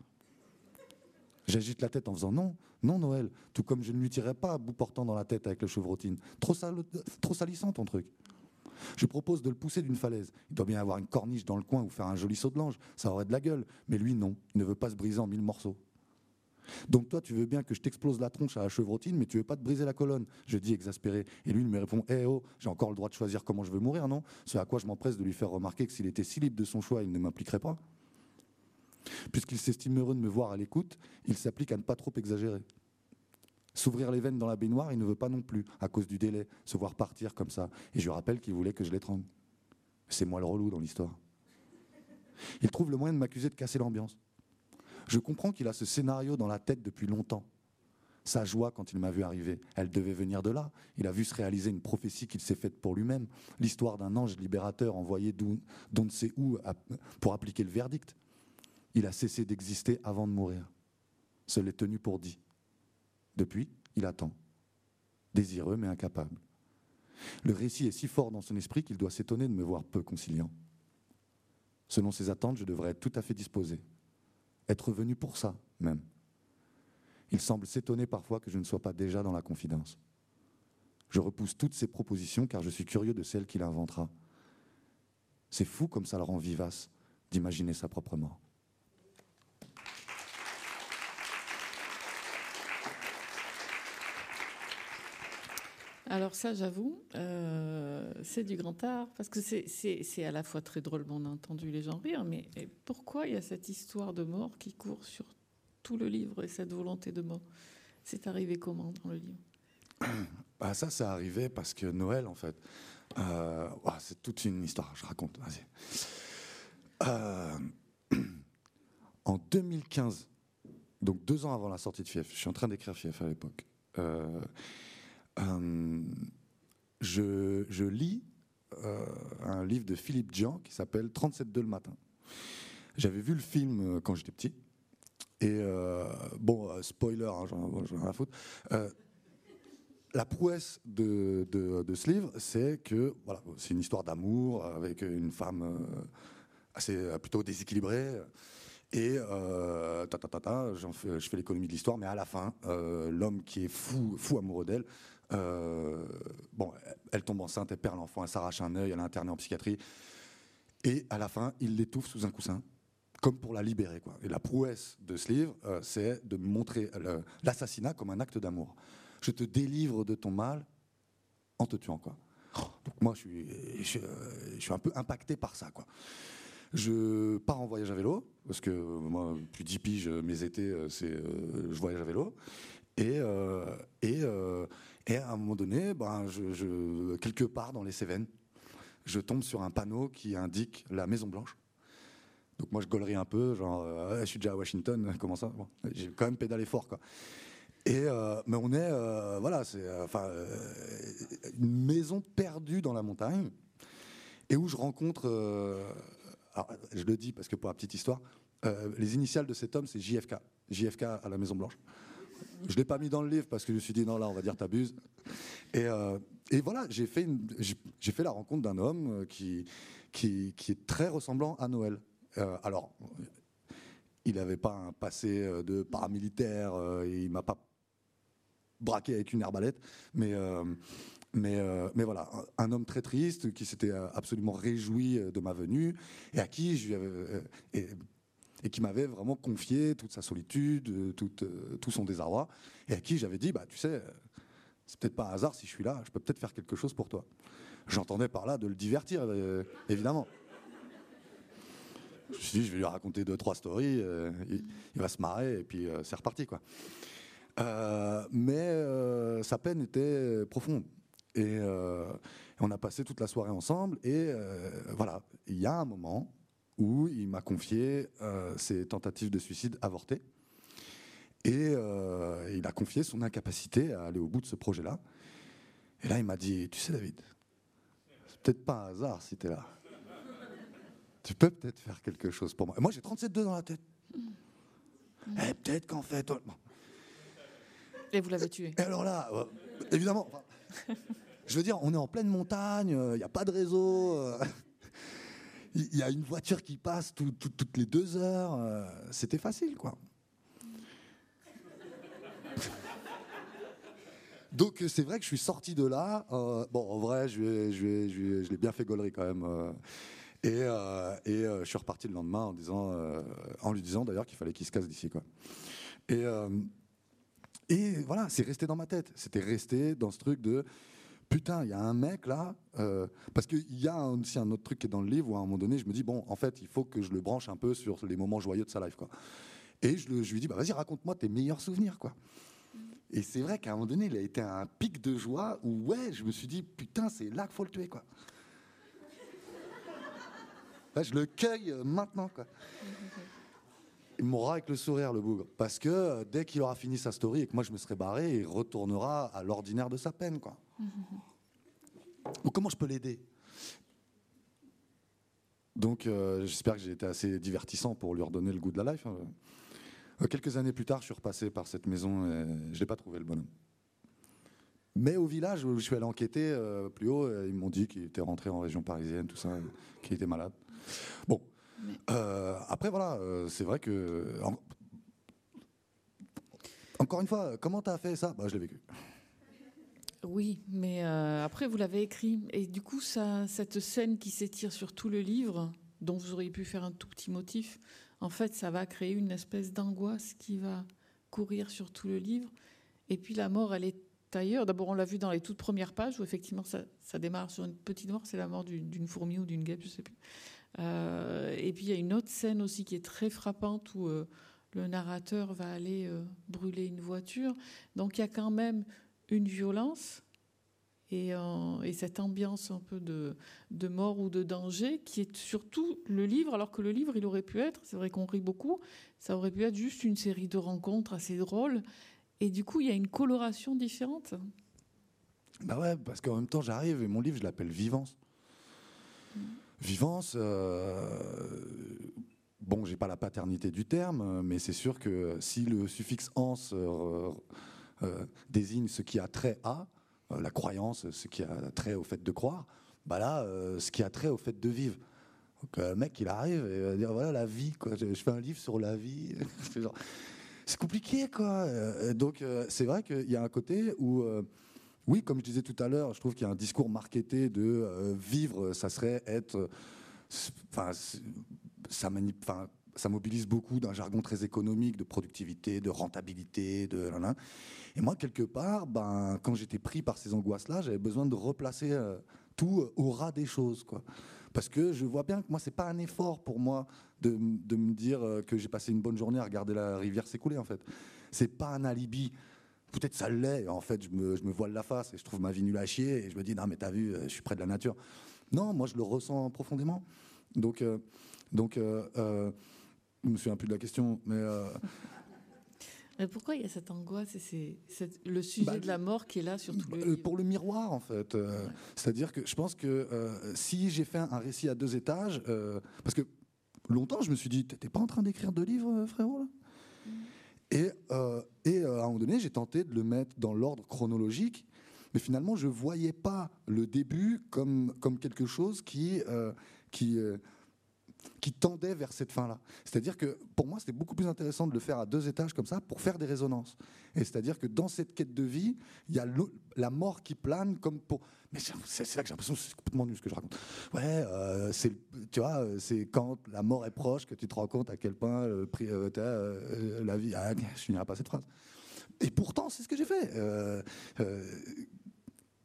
J'agite la tête en faisant non, non Noël, tout comme je ne lui tirerai pas à bout portant dans la tête avec le chevrotine. Trop, trop salissant ton truc. Je propose de le pousser d'une falaise. Il doit bien avoir une corniche dans le coin ou faire un joli saut de l'ange. Ça aurait de la gueule. Mais lui, non. Il ne veut pas se briser en mille morceaux. Donc toi, tu veux bien que je t'explose la tronche à la chevrotine, mais tu veux pas te briser la colonne. Je dis exaspéré. Et lui, il me répond Eh oh, j'ai encore le droit de choisir comment je veux mourir, non? Ce à quoi je m'empresse de lui faire remarquer que s'il était si libre de son choix, il ne m'impliquerait pas. Puisqu'il s'estime heureux de me voir à l'écoute, il s'applique à ne pas trop exagérer. S'ouvrir les veines dans la baignoire, il ne veut pas non plus, à cause du délai, se voir partir comme ça. Et je lui rappelle qu'il voulait que je l'étrangle. C'est moi le relou dans l'histoire. Il trouve le moyen de m'accuser de casser l'ambiance. Je comprends qu'il a ce scénario dans la tête depuis longtemps. Sa joie quand il m'a vu arriver, elle devait venir de là. Il a vu se réaliser une prophétie qu'il s'est faite pour lui-même, l'histoire d'un ange libérateur envoyé d'on ne sait où pour appliquer le verdict. Il a cessé d'exister avant de mourir. Ce l'est tenu pour dit. Depuis, il attend, désireux mais incapable. Le récit est si fort dans son esprit qu'il doit s'étonner de me voir peu conciliant. Selon ses attentes, je devrais être tout à fait disposé, être venu pour ça même. Il semble s'étonner parfois que je ne sois pas déjà dans la confidence. Je repousse toutes ses propositions car je suis curieux de celles qu'il inventera. C'est fou comme ça le rend vivace d'imaginer sa propre mort. Alors ça, j'avoue, euh, c'est du grand art, parce que c'est à la fois très drôle, on a entendu les gens rire, mais pourquoi il y a cette histoire de mort qui court sur tout le livre et cette volonté de mort? C'est arrivé comment dans le livre? Bah Ça, c'est arrivé parce que Noël, en fait, euh, c'est toute une histoire, je raconte. Euh, en 2015, donc deux ans avant la sortie de Fief, je suis en train d'écrire Fief à l'époque. Je, lis euh, un livre de Philippe Dian qui s'appelle 37 le matin. J'avais vu le film euh, quand j'étais petit. Et bon, spoiler, hein, j'en ai rien à foutre. la prouesse de, ce livre, c'est que voilà, c'est une histoire d'amour avec une femme assez plutôt déséquilibrée. Et euh, ta, ta, ta, fais, je fais l'économie de l'histoire, mais à la fin, l'homme qui est fou, fou amoureux d'elle euh, bon, elle tombe enceinte, elle perd l'enfant, elle s'arrache un œil, elle est internée en psychiatrie. Et à la fin, il l'étouffe sous un coussin, comme pour la libérer. Quoi. Et la prouesse de ce livre, euh, c'est de montrer l'assassinat comme un acte d'amour. Je te délivre de ton mal en te tuant. Quoi. Donc moi, je suis, je, suis un peu impacté par ça. Quoi. Je pars en voyage à vélo, parce que moi, depuis 10 piges, mes étés, euh, je voyage à vélo. Et, et et à un moment donné, ben, quelque part dans les Cévennes, je tombe sur un panneau qui indique la Maison Blanche. Donc moi je gaulerie un peu, genre euh, je suis déjà à Washington, comment ça? J'ai quand même pédalé fort quoi. Et euh, mais on est euh, voilà, c'est une maison perdue dans la montagne et où je rencontre je le dis parce que pour la petite histoire, les initiales de cet homme c'est JFK, JFK à la Maison Blanche. Je l'ai pas mis dans le livre parce que je me suis dit non là on va dire t'abuses. Et, et voilà, j'ai fait, fait la rencontre d'un homme qui, qui, qui, est très ressemblant à Noël. Euh, alors, il n'avait pas un passé euh, de paramilitaire, euh, il m'a pas braqué avec une arbalète, mais, mais, mais voilà, un homme très triste qui s'était absolument réjoui de ma venue et à qui je et, qui m'avait vraiment confié toute sa solitude, tout, tout son désarroi, et à qui j'avais dit, bah tu sais, c'est peut-être pas un hasard si je suis là, je peux peut-être faire quelque chose pour toi. J'entendais par là de le divertir, évidemment. Je me suis dit, je vais lui raconter deux, trois stories, euh, il, va se marrer, et puis euh, c'est reparti, quoi. Euh, mais sa peine était profonde. Et on a passé toute la soirée ensemble, et voilà, il y a un moment où il m'a confié ses tentatives de suicide avortées. Et il a confié son incapacité à aller au bout de ce projet-là. Et là, il m'a dit, tu sais David, c'est peut-être pas un hasard si tu es là tu peux peut-être faire quelque chose pour moi. moi, j'ai 37,2 dans la tête. Mm. Eh, peut-être qu'en fait. Et vous l'avez tué. Et alors là, euh, évidemment, je veux dire, on est en pleine montagne, il euh, n'y a pas de réseau, il euh, y, a une voiture qui passe toutes les deux heures. C'était facile, quoi. Donc c'est vrai que je suis sorti de là. bon, en vrai, je, l'ai bien fait gaulerie quand même. Et, euh, euh, je suis reparti le lendemain en, euh, lui disant d'ailleurs qu'il fallait qu'il se casse d'ici. Quoi. Et voilà, c'est resté dans ma tête. C'était resté dans ce truc de putain, il y a un mec là. parce qu'il y a aussi un autre truc qui est dans le livre où à un moment donné, je me dis, bon, en fait, il faut que je le branche un peu sur les moments joyeux de sa life. Quoi. Et je, lui dis, bah, vas-y, raconte-moi tes meilleurs souvenirs. Quoi. Et c'est vrai qu'à un moment donné, il a été un pic de joie où, ouais, je me suis dit, putain, c'est là qu'il faut le tuer. Quoi je le cueille euh, maintenant. Quoi. Il mourra avec le sourire, le bougre. Parce que euh, dès qu'il aura fini sa story et que moi je me serai barré, il retournera à l'ordinaire de sa peine. Quoi. Comment je peux l'aider? Donc euh, j'espère que j'ai été assez divertissant pour lui redonner le goût de la life. Hein. quelques années plus tard, je suis repassé par cette maison et je n'ai pas trouvé le bonhomme. Mais au village où je suis allé enquêter plus haut, ils m'ont dit qu'il était rentré en région parisienne, tout ça, qu'il était malade. Bon. Euh, après, voilà, euh, c'est vrai que. encore une fois, comment tu as fait ça? Bah, Je l'ai vécu. Oui, mais euh, après, vous l'avez écrit. Et du coup, ça, cette scène qui s'étire sur tout le livre, dont vous auriez pu faire un tout petit motif, en fait, ça va créer une espèce d'angoisse qui va courir sur tout le livre. Et puis la mort, elle est ailleurs. D'abord, on l'a vu dans les toutes premières pages, où effectivement, ça, ça démarre sur une petite mort, c'est la mort d'une fourmi ou d'une guêpe, je ne sais plus. Euh, et puis il y a une autre scène aussi qui est très frappante où euh, le narrateur va aller brûler une voiture. Donc il y a quand même une violence et, et cette ambiance un peu de, mort ou de danger qui est surtout le livre, alors que le livre il aurait pu être, c'est vrai qu'on rit beaucoup, ça aurait pu être juste une série de rencontres assez drôles. Et du coup il y a une coloration différente. Bah ouais, parce qu'en même temps j'arrive et mon livre je l'appelle Vivance. Vivance, euh, bon, j'ai pas la paternité du terme, mais c'est sûr que si le suffixe ans euh, euh, désigne ce qui a trait à, la croyance, ce qui a trait au fait de croire, bah là, ce qui a trait au fait de vivre. Donc, le mec, il arrive et va dire voilà la vie. Je, fais un livre sur la vie. c'est compliqué, quoi. Donc, c'est vrai qu'il y a un côté où oui, comme je disais tout à l'heure, je trouve qu'il y a un discours marketé de euh, vivre, ça serait être. Enfin, ça, ça mobilise beaucoup d'un jargon très économique, de productivité, de rentabilité, de. Et moi, quelque part, ben, quand j'étais pris par ces angoisses-là, j'avais besoin de replacer euh, tout au ras des choses, quoi. Parce que je vois bien que moi, c'est pas un effort pour moi de, me dire euh, que j'ai passé une bonne journée à regarder la rivière s'écouler, en fait. C'est pas un alibi peut-être ça l'est. En fait, je me, je me voile la face et je trouve ma vie nulle à chier et je me dis non mais t'as vu, je suis près de la nature. Non, moi je le ressens profondément. Donc, euh, donc, euh, euh, je me souviens plus de la question, mais. Mais pourquoi il y a cette angoisse et c'est le sujet Bah, de la mort qui est là sur tout le Euh, livre Pour le miroir, en fait. Euh, C'est-à-dire que je pense que euh, si j'ai fait un récit à deux étages, euh, parce que longtemps, je me suis dit, t'étais pas en train d'écrire deux livres, frérot là? Et, et à un moment donné, j'ai tenté de le mettre dans l'ordre chronologique, mais finalement, je voyais pas le début comme, comme quelque chose qui, qui, qui tendait vers cette fin-là. C'est-à-dire que pour moi, c'était beaucoup plus intéressant de le faire à deux étages comme ça pour faire des résonances. Et c'est-à-dire que dans cette quête de vie, il y a la mort qui plane comme pour. Mais c'est là que j'ai l'impression que c'est complètement nul ce que je raconte. Ouais, euh, c'est tu vois, euh, c'est quand la mort est proche que tu te rends compte à quel point euh, la vie. Ah, je finirai pas cette phrase. Et pourtant, c'est ce que j'ai fait.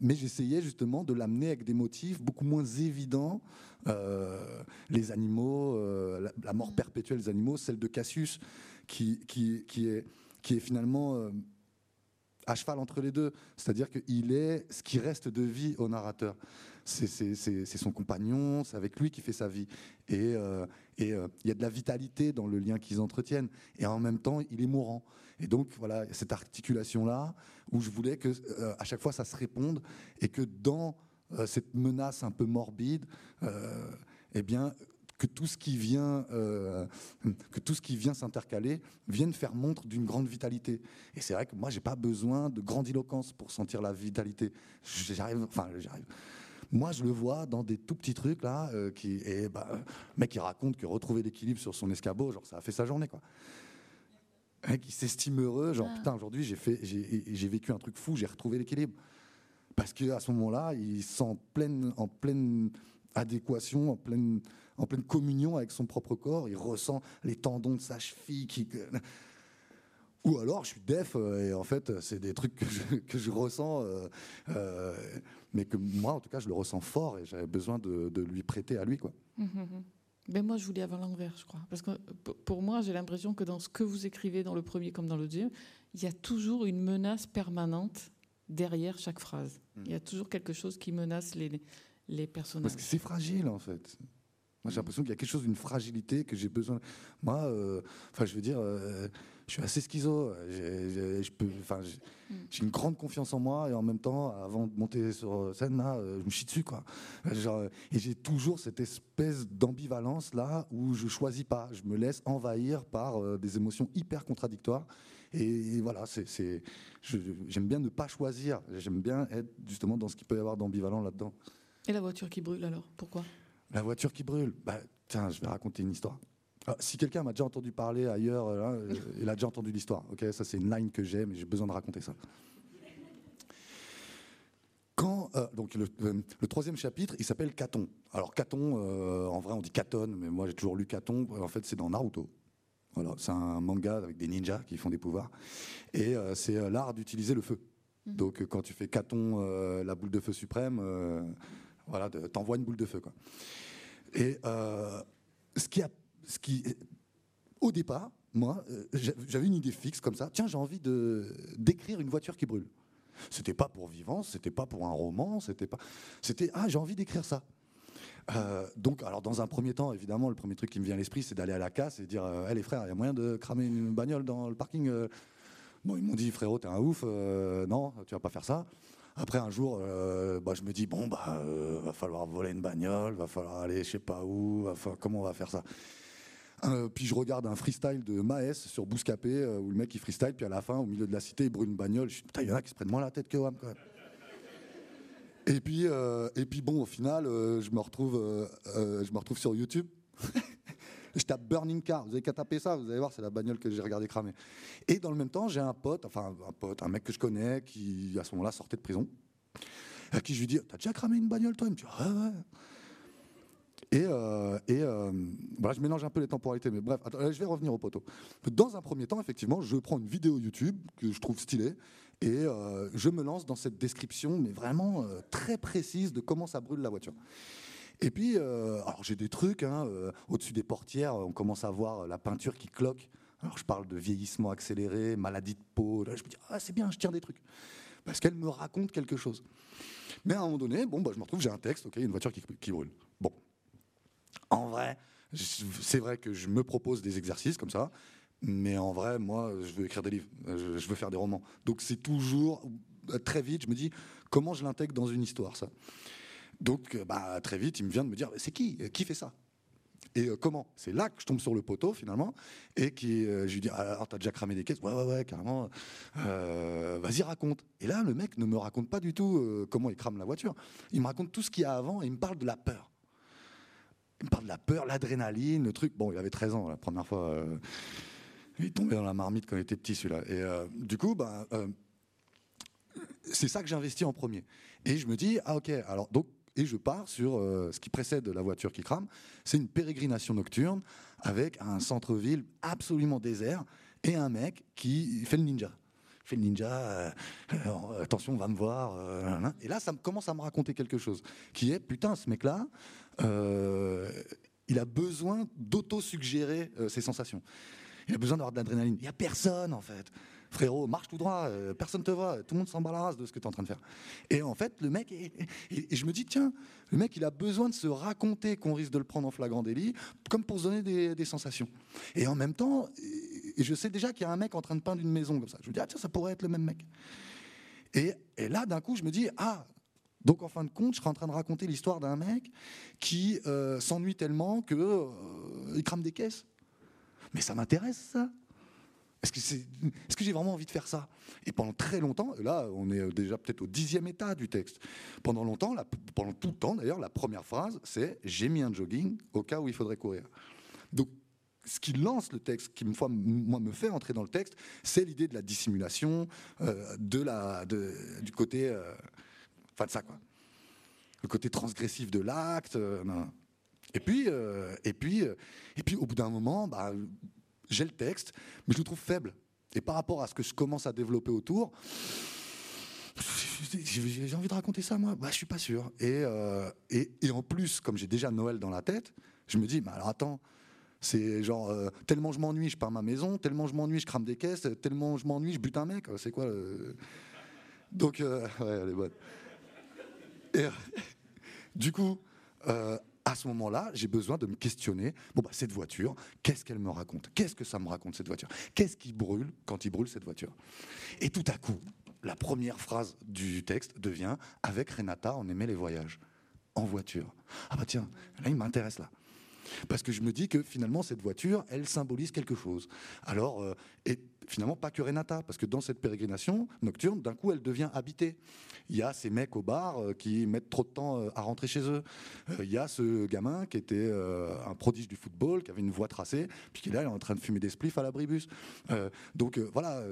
Mais j'essayais justement de l'amener avec des motifs beaucoup moins évidents. Euh, les animaux, euh, la, mort perpétuelle des animaux, celle de Cassius, qui, est, finalement euh, à cheval entre les deux. C'est-à-dire qu'il est ce qui reste de vie au narrateur. C'est son compagnon, c'est avec lui qui fait sa vie. Et il y a de la vitalité dans le lien qu'ils entretiennent. Et en même temps, il est mourant. Et donc, voilà, cette articulation-là où je voulais que euh, à chaque fois ça se réponde et que dans euh, cette menace un peu morbide, euh, eh bien, que tout ce qui vient, euh, que tout ce qui vient s'intercaler vienne faire montre d'une grande vitalité. Et c'est vrai que moi, j'ai pas besoin de grandiloquence pour sentir la vitalité. J'arrive, enfin, j'arrive. Moi, je le vois dans des tout petits trucs là, qui, et bah, mec qui raconte que retrouver l'équilibre sur son escabeau, genre ça a fait sa journée quoi. Mec qui s'estime heureux, genre Ah. putain aujourd'hui j'ai fait, j'ai vécu un truc fou, j'ai retrouvé l'équilibre. Parce qu'à ce moment-là, il se sent en pleine, en pleine adéquation, en pleine, en pleine communion avec son propre corps. Il ressent les tendons de sa cheville. Qui... Ou alors, je suis def euh, et en fait, c'est des trucs que je, que je ressens, euh, euh, mais que moi, en tout cas, je le ressens fort et j'avais besoin de, de lui prêter à lui. Quoi. Mhm. Mais moi, je voulais avoir l'envers, je crois. Parce que pour moi, j'ai l'impression que dans ce que vous écrivez, dans le premier comme dans le deuxième, il y a toujours une menace permanente derrière chaque phrase. Mm. Il y a toujours quelque chose qui menace les, les personnages. Parce que c'est fragile, en fait. Moi, j'ai l'impression qu'il y a quelque chose d'une fragilité que j'ai besoin. Moi, euh, enfin, je veux dire, euh, je suis assez schizo. J'ai- Mm. j'ai une grande confiance en moi et en même temps, avant de monter sur scène, là, euh, je me chie dessus, quoi. Genre, euh, et j'ai toujours cette espèce d'ambivalence là où je choisis pas, je me laisse envahir par euh, des émotions hyper contradictoires. Et, et voilà, c'est, j'aime bien ne pas choisir. J'aime bien être justement dans ce qu'il peut y avoir d'ambivalent là-dedans. Et la voiture qui brûle, alors? Pourquoi? La voiture qui brûle. Bah, tiens, je vais raconter une histoire. Ah, si quelqu'un m'a déjà entendu parler ailleurs, euh, là, euh, il a déjà entendu l'histoire. Ok, ça c'est une line que j'ai, mais j'ai besoin de raconter ça. Quand euh, donc le, troisième chapitre, il s'appelle Caton. Alors Caton, euh, en vrai on dit Katon, mais moi j'ai toujours lu Caton. En fait, c'est dans Naruto. Voilà, c'est un manga avec des ninjas qui font des pouvoirs, et euh, c'est l'art d'utiliser le feu. Mhm. Donc quand tu fais Caton, la boule de feu suprême, voilà, t'envoies une boule de feu quoi. Et ce qui a, ce qui, au départ, moi, euh, j'a- j'avais une idée fixe comme ça. Tiens, j'ai envie de d'écrire une voiture qui brûle. C'était pas pour Vivance, c'était pas pour un roman, c'était pas, c'était ah j'ai envie d'écrire ça. Euh, donc, alors dans un premier temps, évidemment, le premier truc qui me vient à l'esprit, c'est d'aller à la casse et dire, euh, Hey, les frères, il y a moyen de cramer une bagnole dans le parking. Bon, ils m'ont dit, frérot, t'es un ouf, non, tu vas pas faire ça. Après un jour, bah, je me dis bon bah va falloir voler une bagnole, va falloir aller je sais pas où, comment on va faire ça? Euh, puis je regarde un freestyle de Maes sur Bouscapé euh, où le mec il freestyle puis à la fin au milieu de la cité il brûle une bagnole. Je dis putain il y en a qui se prennent moins la tête que Wam quand même. Et puis euh, et puis bon au final je me retrouve je me retrouve sur YouTube. je tape Burning Car, vous avez qu'à taper ça, vous allez voir c'est la bagnole que j'ai regardé cramer. Et dans le même temps j'ai un pote, enfin un pote, un mec que je connais qui à ce moment-là sortait de prison. À qui je lui dis T'as déjà cramé une bagnole, toi? Il me dit Ouais, ouais. Et, euh, euh, voilà, je mélange un peu les temporalités, mais bref, je vais revenir au poteau. Dans un premier temps, effectivement, je prends une vidéo YouTube que je trouve stylée et euh, je me lance dans cette description, mais vraiment très précise de comment ça brûle la voiture. Et puis, alors j'ai des trucs, hein, au-dessus des portières, on commence à voir la peinture qui cloque Alors je parle de vieillissement accéléré, maladie de peau. Là, je me dis, ah, c'est bien, je tiens des trucs. Parce qu'elle me raconte quelque chose. Mais à un moment donné, bon, bah, je me retrouve, j'ai un texte, ok, une voiture qui brûle. En vrai, c'est vrai que je me propose des exercices comme ça, mais en vrai, moi, je veux écrire des livres, je veux faire des romans. Donc c'est toujours, très vite, je me dis, comment je l'intègre dans une histoire, ça? Donc bah, très vite, il me vient de me dire, c'est qui? Qui fait ça? Et euh, comment? C'est là que je tombe sur le poteau finalement, et qui, euh, je lui dis alors t'as déjà cramé des caisses? Ouais ouais ouais carrément. Euh, vas-y raconte. Et là le mec ne me raconte pas du tout comment il crame la voiture. Il me raconte tout ce qu'il y a avant et il me parle de la peur. Il me parle de la peur, l'adrénaline, le truc. Bon, il avait 13 ans la première fois. il est tombé dans la marmite quand il était petit celui-là. Et du coup, bah, c'est ça que j'investis en premier. Et je me dis ah ok alors donc et je pars sur euh, ce qui précède la voiture qui crame. C'est une pérégrination nocturne avec un centre-ville absolument désert et un mec qui fait le ninja. Fait le ninja, euh, euh, attention, on va me voir. et là, ça commence à me raconter quelque chose qui est putain, ce mec-là, il a besoin d'auto-suggérer ses sensations. Il a besoin d'avoir de l'adrénaline. Il n'y a personne, en fait frérot, marche tout droit, euh, personne te voit, tout le monde s'en bat la race de ce que tu es en train de faire. Et en fait, le mec, et, je me dis, tiens, le mec, il a besoin de se raconter qu'on risque de le prendre en flagrant délit, comme pour se donner des, sensations. Et en même temps, et je sais déjà qu'il y a un mec en train de peindre une maison comme ça. Je me dis, ah tiens, ça pourrait être le même mec. Et, là, d'un coup, je me dis, ah, donc en fin de compte, je serais en train de raconter l'histoire d'un mec qui euh, s'ennuie tellement qu'il euh, crame des caisses. Mais ça m'intéresse, ça. Est-ce que, j'ai vraiment envie de faire ça? Et pendant très longtemps, là on est déjà peut-être au dixième état du texte, pendant longtemps, pendant tout le temps d'ailleurs, la première phrase c'est j'ai mis un jogging au cas où il faudrait courir. Donc ce qui lance le texte, qui me fait entrer dans le texte, c'est l'idée de la dissimulation, euh, du côté, euh, enfin de ça quoi, le côté transgressif de l'acte. Euh, et puis, et puis, et puis, au bout d'un moment, bah, j'ai le texte, mais je le trouve faible. Et par rapport à ce que je commence à développer autour, j'ai envie de raconter ça, moi. Bah, je suis pas sûr. Et, euh, et, en plus, comme j'ai déjà Noël dans la tête, je me dis, mais alors attends, c'est genre, euh, tellement je m'ennuie, je pars ma maison, tellement je m'ennuie, je crame des caisses, tellement je m'ennuie, je bute un mec. C'est quoi Donc, euh, ouais, elle est bonne. Et, du coup, à ce moment-là, j'ai besoin de me questionner. Bon, bah, cette voiture, qu'est-ce qu'elle me raconte? Qu'est-ce que ça me raconte, cette voiture? Qu'est-ce qui brûle quand il brûle cette voiture? Et tout à coup, la première phrase du texte devient Avec Renata, on aimait les voyages. En voiture. Ah bah tiens, là, il m'intéresse là. Parce que je me dis que finalement, cette voiture, elle symbolise quelque chose. Alors, euh, et finalement, pas que Renata, parce que dans cette pérégrination nocturne, d'un coup, elle devient habitée. Il y a ces mecs au bar euh, qui mettent trop de temps euh, à rentrer chez eux. Il y a ce gamin qui était un prodige du football, qui avait une voix tracée, puis qui là, il est en train de fumer des spliffs à l'abribus. donc voilà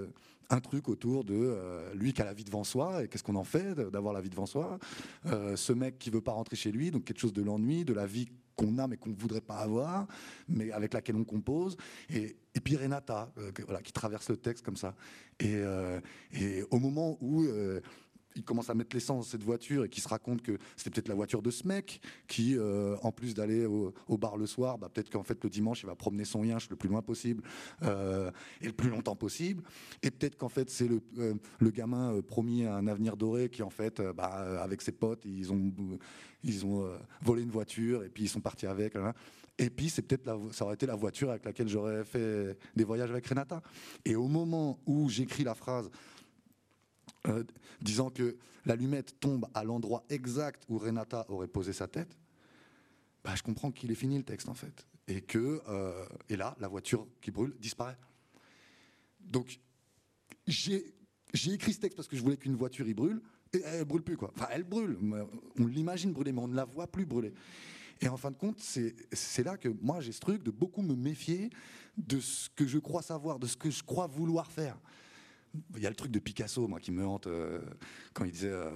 un truc autour de lui qui a la vie devant soi et qu'est-ce qu'on en fait d'avoir la vie devant soi? ce mec qui veut pas rentrer chez lui, donc quelque chose de l'ennui, de la vie qu'on a mais qu'on ne voudrait pas avoir, mais avec laquelle on compose. Et, et puis Renata, euh, qui traverse le texte comme ça. Et, euh, au moment où euh, il commence à mettre l'essence dans cette voiture et qui se raconte que c'était peut-être la voiture de ce mec qui, euh, en plus d'aller au, bar le soir, bah, peut-être qu'en fait le dimanche il va promener son yinche le plus loin possible euh, et le plus longtemps possible. Et peut-être qu'en fait c'est le, euh, le, gamin promis à un avenir doré qui en fait, bah, avec ses potes, ils ont, ils ont volé une voiture et puis ils sont partis avec. Et puis c'est peut-être ça aurait été la voiture avec laquelle j'aurais fait des voyages avec Renata. Et au moment où j'écris la phrase euh, disant que l'allumette tombe à l'endroit exact où Renata aurait posé sa tête, bah, je comprends qu'il est fini le texte en fait. Et que, euh, et là, la voiture qui brûle disparaît. Donc, j'ai écrit ce texte parce que je voulais qu'une voiture y brûle, et elle brûle plus quoi. Enfin, elle brûle. On l'imagine brûler, mais on ne la voit plus brûler. Et en fin de compte, c'est là que moi j'ai ce truc de beaucoup me méfier de ce que je crois savoir, de ce que je crois vouloir faire. Il y a le truc de Picasso, moi, qui me hante euh, quand il disait euh,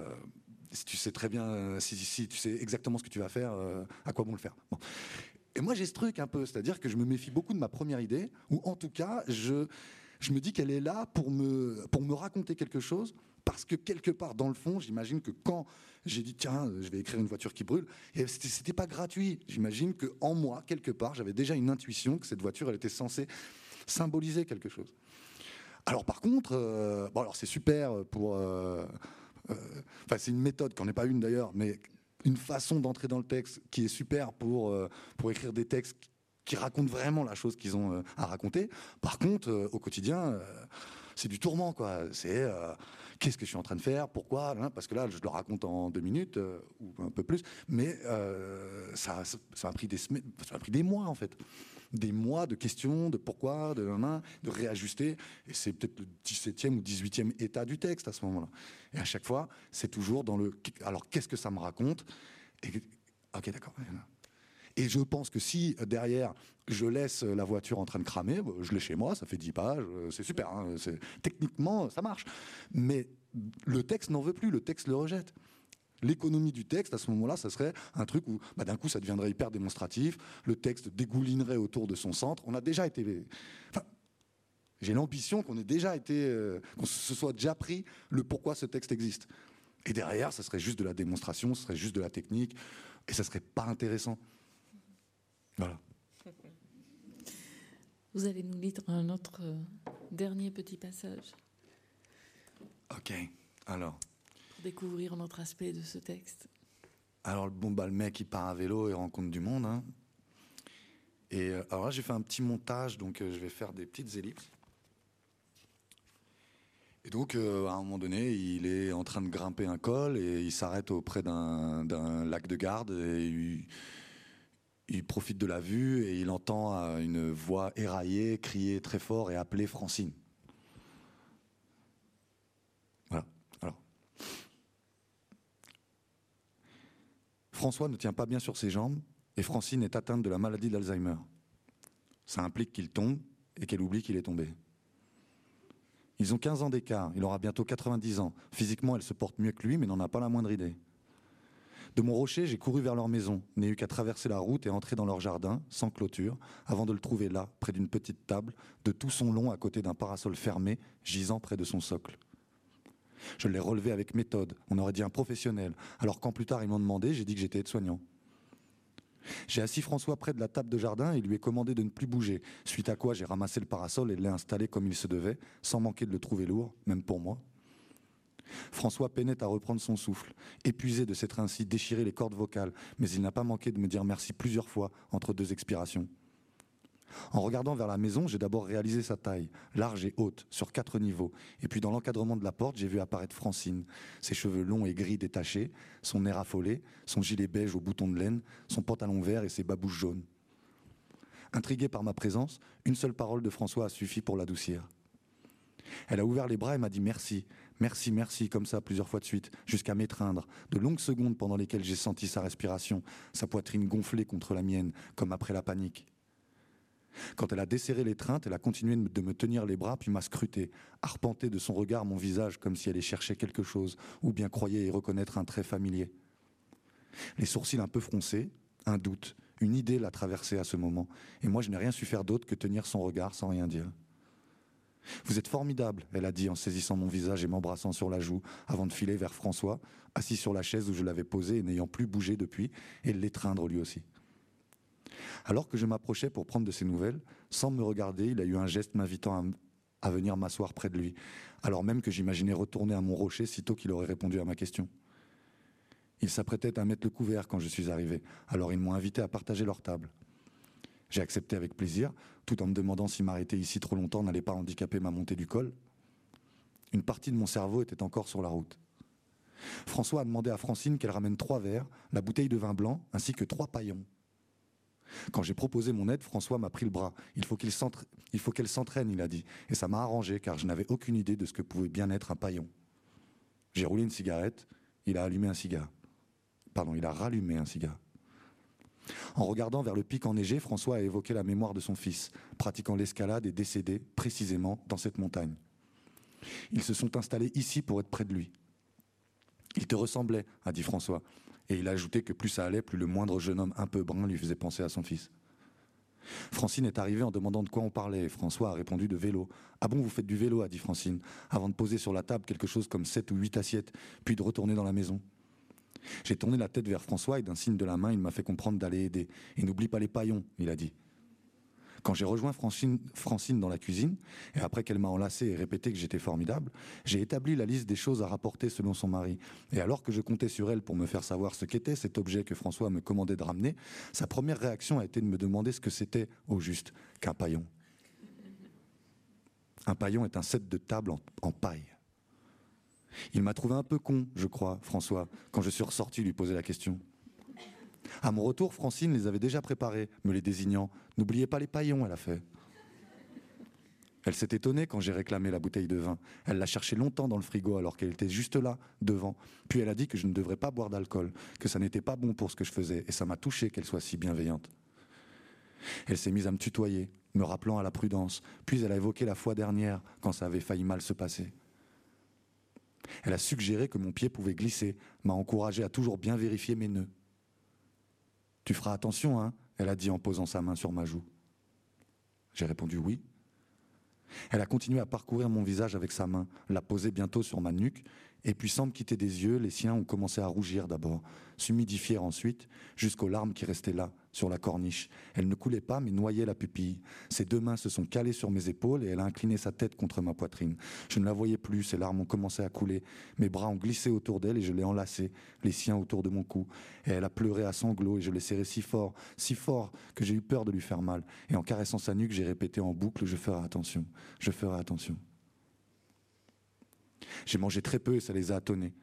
si tu sais très bien, euh, si, tu sais exactement ce que tu vas faire, à quoi bon le faire? Et moi, j'ai ce truc un peu, c'est-à-dire que je me méfie beaucoup de ma première idée, ou en tout cas, je, je me dis qu'elle est là pour me, pour me raconter quelque chose, parce que quelque part, dans le fond, j'imagine que quand j'ai dit tiens, je vais écrire une voiture qui brûle, et c'était pas gratuit. J'imagine que en moi, quelque part, j'avais déjà une intuition que cette voiture, elle était censée symboliser quelque chose. Alors par contre, euh, bon alors c'est super pour, euh, euh, c'est une méthode qu'on n'est pas une d'ailleurs, mais une façon d'entrer dans le texte qui est super pour pour écrire des textes qui racontent vraiment la chose qu'ils ont à raconter. Par contre, au quotidien, c'est du tourment quoi. C'est qu'est-ce que je suis en train de faire, pourquoi, hein, parce que là je le raconte en deux minutes ou un peu plus, mais ça, ça, pris des ça a pris des mois en fait des mois de questions, de pourquoi, de de réajuster. Et c'est peut-être le 17e ou 18e état du texte à ce moment-là. Et à chaque fois, c'est toujours dans le. Alors, qu'est-ce que ça me raconte? Et, Ok, d'accord. Et je pense que si derrière je laisse la voiture en train de cramer, bah, je l'ai chez moi, ça fait 10 pages, euh, c'est super. Hein, techniquement, ça marche. Mais le texte n'en veut plus, le texte le rejette. L'économie du texte, à ce moment-là, ça serait un truc où bah, d'un coup ça deviendrait hyper démonstratif, le texte dégoulinerait autour de son centre. On a déjà été. j'ai l'ambition qu'on ait déjà été, euh, qu'on se soit déjà pris le pourquoi ce texte existe. Et derrière, ça serait juste de la démonstration, ce serait juste de la technique, et ça serait pas intéressant. Voilà. Vous allez nous lire un autre euh, dernier petit passage. Ok, alors découvrir un autre aspect de ce texte Alors, bon, bah, le mec, il part à vélo et rencontre du monde. Hein. Et euh, alors là, j'ai fait un petit montage, donc euh, je vais faire des petites ellipses. Et donc, euh, à un moment donné, il est en train de grimper un col et il s'arrête auprès d'un lac de garde et il, il, profite de la vue et il entend une voix éraillée crier très fort et appeler Francine. François ne tient pas bien sur ses jambes et Francine est atteinte de la maladie d'Alzheimer. Ça implique qu'il tombe et qu'elle oublie qu'il est tombé. Ils ont 15 ans d'écart, il aura bientôt 90 ans. Physiquement, elle se porte mieux que lui, mais n'en a pas la moindre idée. De mon rocher, j'ai couru vers leur maison, n'ai eu qu'à traverser la route et entrer dans leur jardin, sans clôture, avant de le trouver là, près d'une petite table, de tout son long à côté d'un parasol fermé, gisant près de son socle. Je l'ai relevé avec méthode, on aurait dit un professionnel, alors quand plus tard ils m'ont demandé, j'ai dit que j'étais aide-soignant. J'ai assis François près de la table de jardin et lui ai commandé de ne plus bouger, suite à quoi j'ai ramassé le parasol et l'ai installé comme il se devait, sans manquer de le trouver lourd, même pour moi. François peinait à reprendre son souffle, épuisé de s'être ainsi déchiré les cordes vocales, mais il n'a pas manqué de me dire merci plusieurs fois entre deux expirations. En regardant vers la maison, j'ai d'abord réalisé sa taille, large et haute, sur quatre niveaux. Et puis dans l'encadrement de la porte, j'ai vu apparaître Francine, ses cheveux longs et gris détachés, son air affolé, son gilet beige aux boutons de laine, son pantalon vert et ses babouches jaunes. Intriguée par ma présence, une seule parole de François a suffi pour l'adoucir. Elle a ouvert les bras et m'a dit merci, merci, merci, comme ça plusieurs fois de suite, jusqu'à m'étreindre, de longues secondes pendant lesquelles j'ai senti sa respiration, sa poitrine gonflée contre la mienne, comme après la panique. Quand elle a desserré l'étreinte, elle a continué de me tenir les bras, puis m'a scruté, arpenté de son regard mon visage comme si elle y cherchait quelque chose, ou bien croyait y reconnaître un trait familier. Les sourcils un peu froncés, un doute, une idée l'a traversé à ce moment, et moi je n'ai rien su faire d'autre que tenir son regard sans rien dire. Vous êtes formidable, elle a dit en saisissant mon visage et m'embrassant sur la joue, avant de filer vers François, assis sur la chaise où je l'avais posé et n'ayant plus bougé depuis, et l'étreindre lui aussi. Alors que je m'approchais pour prendre de ses nouvelles, sans me regarder, il a eu un geste m'invitant à, venir m'asseoir près de lui, alors même que j'imaginais retourner à mon rocher sitôt qu'il aurait répondu à ma question. Il s'apprêtait à mettre le couvert quand je suis arrivé, alors ils m'ont invité à partager leur table. J'ai accepté avec plaisir, tout en me demandant si m'arrêter ici trop longtemps n'allait pas handicaper ma montée du col. Une partie de mon cerveau était encore sur la route. François a demandé à Francine qu'elle ramène trois verres, la bouteille de vin blanc, ainsi que trois paillons. Quand j'ai proposé mon aide, François m'a pris le bras. Il faut qu'elle s'entraîne, il a dit. Et ça m'a arrangé, car je n'avais aucune idée de ce que pouvait bien être un paillon. J'ai roulé une cigarette, il a allumé un cigare. Pardon, il a rallumé un cigare. En regardant vers le pic enneigé, François a évoqué la mémoire de son fils, pratiquant l'escalade et décédé précisément dans cette montagne. Ils se sont installés ici pour être près de lui. Il te ressemblait, a dit François. Et il a ajouté que plus ça allait, plus le moindre jeune homme un peu brun lui faisait penser à son fils. Francine est arrivée en demandant de quoi on parlait. François a répondu de vélo. Ah bon, vous faites du vélo a dit Francine, avant de poser sur la table quelque chose comme sept ou huit assiettes, puis de retourner dans la maison. J'ai tourné la tête vers François et d'un signe de la main, il m'a fait comprendre d'aller aider. Et n'oublie pas les paillons, il a dit. Quand j'ai rejoint Francine, dans la cuisine, et après qu'elle m'a enlacé et répété que j'étais formidable, j'ai établi la liste des choses à rapporter selon son mari. Et alors que je comptais sur elle pour me faire savoir ce qu'était cet objet que François me commandait de ramener, sa première réaction a été de me demander ce que c'était, au juste, qu'un paillon. Un paillon est un set de table en paille. Il m'a trouvé un peu con, je crois, François, quand je suis ressorti lui poser la question. À mon retour, Francine les avait déjà préparés, me les désignant. N'oubliez pas les paillons, elle a fait. Elle s'est étonnée quand j'ai réclamé la bouteille de vin. Elle l'a cherché longtemps dans le frigo alors qu'elle était juste là, devant. Puis elle a dit que je ne devrais pas boire d'alcool, que ça n'était pas bon pour ce que je faisais, et ça m'a touché qu'elle soit si bienveillante. Elle s'est mise à me tutoyer, me rappelant à la prudence, puis elle a évoqué la fois dernière, quand ça avait failli mal se passer. Elle a suggéré que mon pied pouvait glisser, m'a encouragé à toujours bien vérifier mes nœuds. Tu feras attention, hein elle a dit en posant sa main sur ma joue. J'ai répondu oui. Elle a continué à parcourir mon visage avec sa main, l'a posé bientôt sur ma nuque, et puis sans me quitter des yeux, les siens ont commencé à rougir d'abord, s'humidifier ensuite, jusqu'aux larmes qui restaient là, sur la corniche. Elle ne coulait pas, mais noyait la pupille. Ses deux mains se sont calées sur mes épaules et elle a incliné sa tête contre ma poitrine. Je ne la voyais plus, ses larmes ont commencé à couler. Mes bras ont glissé autour d'elle et je l'ai enlacée, les siens autour de mon cou. Et elle a pleuré à sanglots et je l'ai serrée si fort, si fort que j'ai eu peur de lui faire mal. Et en caressant sa nuque, j'ai répété en boucle Je ferai attention, je ferai attention. J'ai mangé très peu et ça les a étonnés.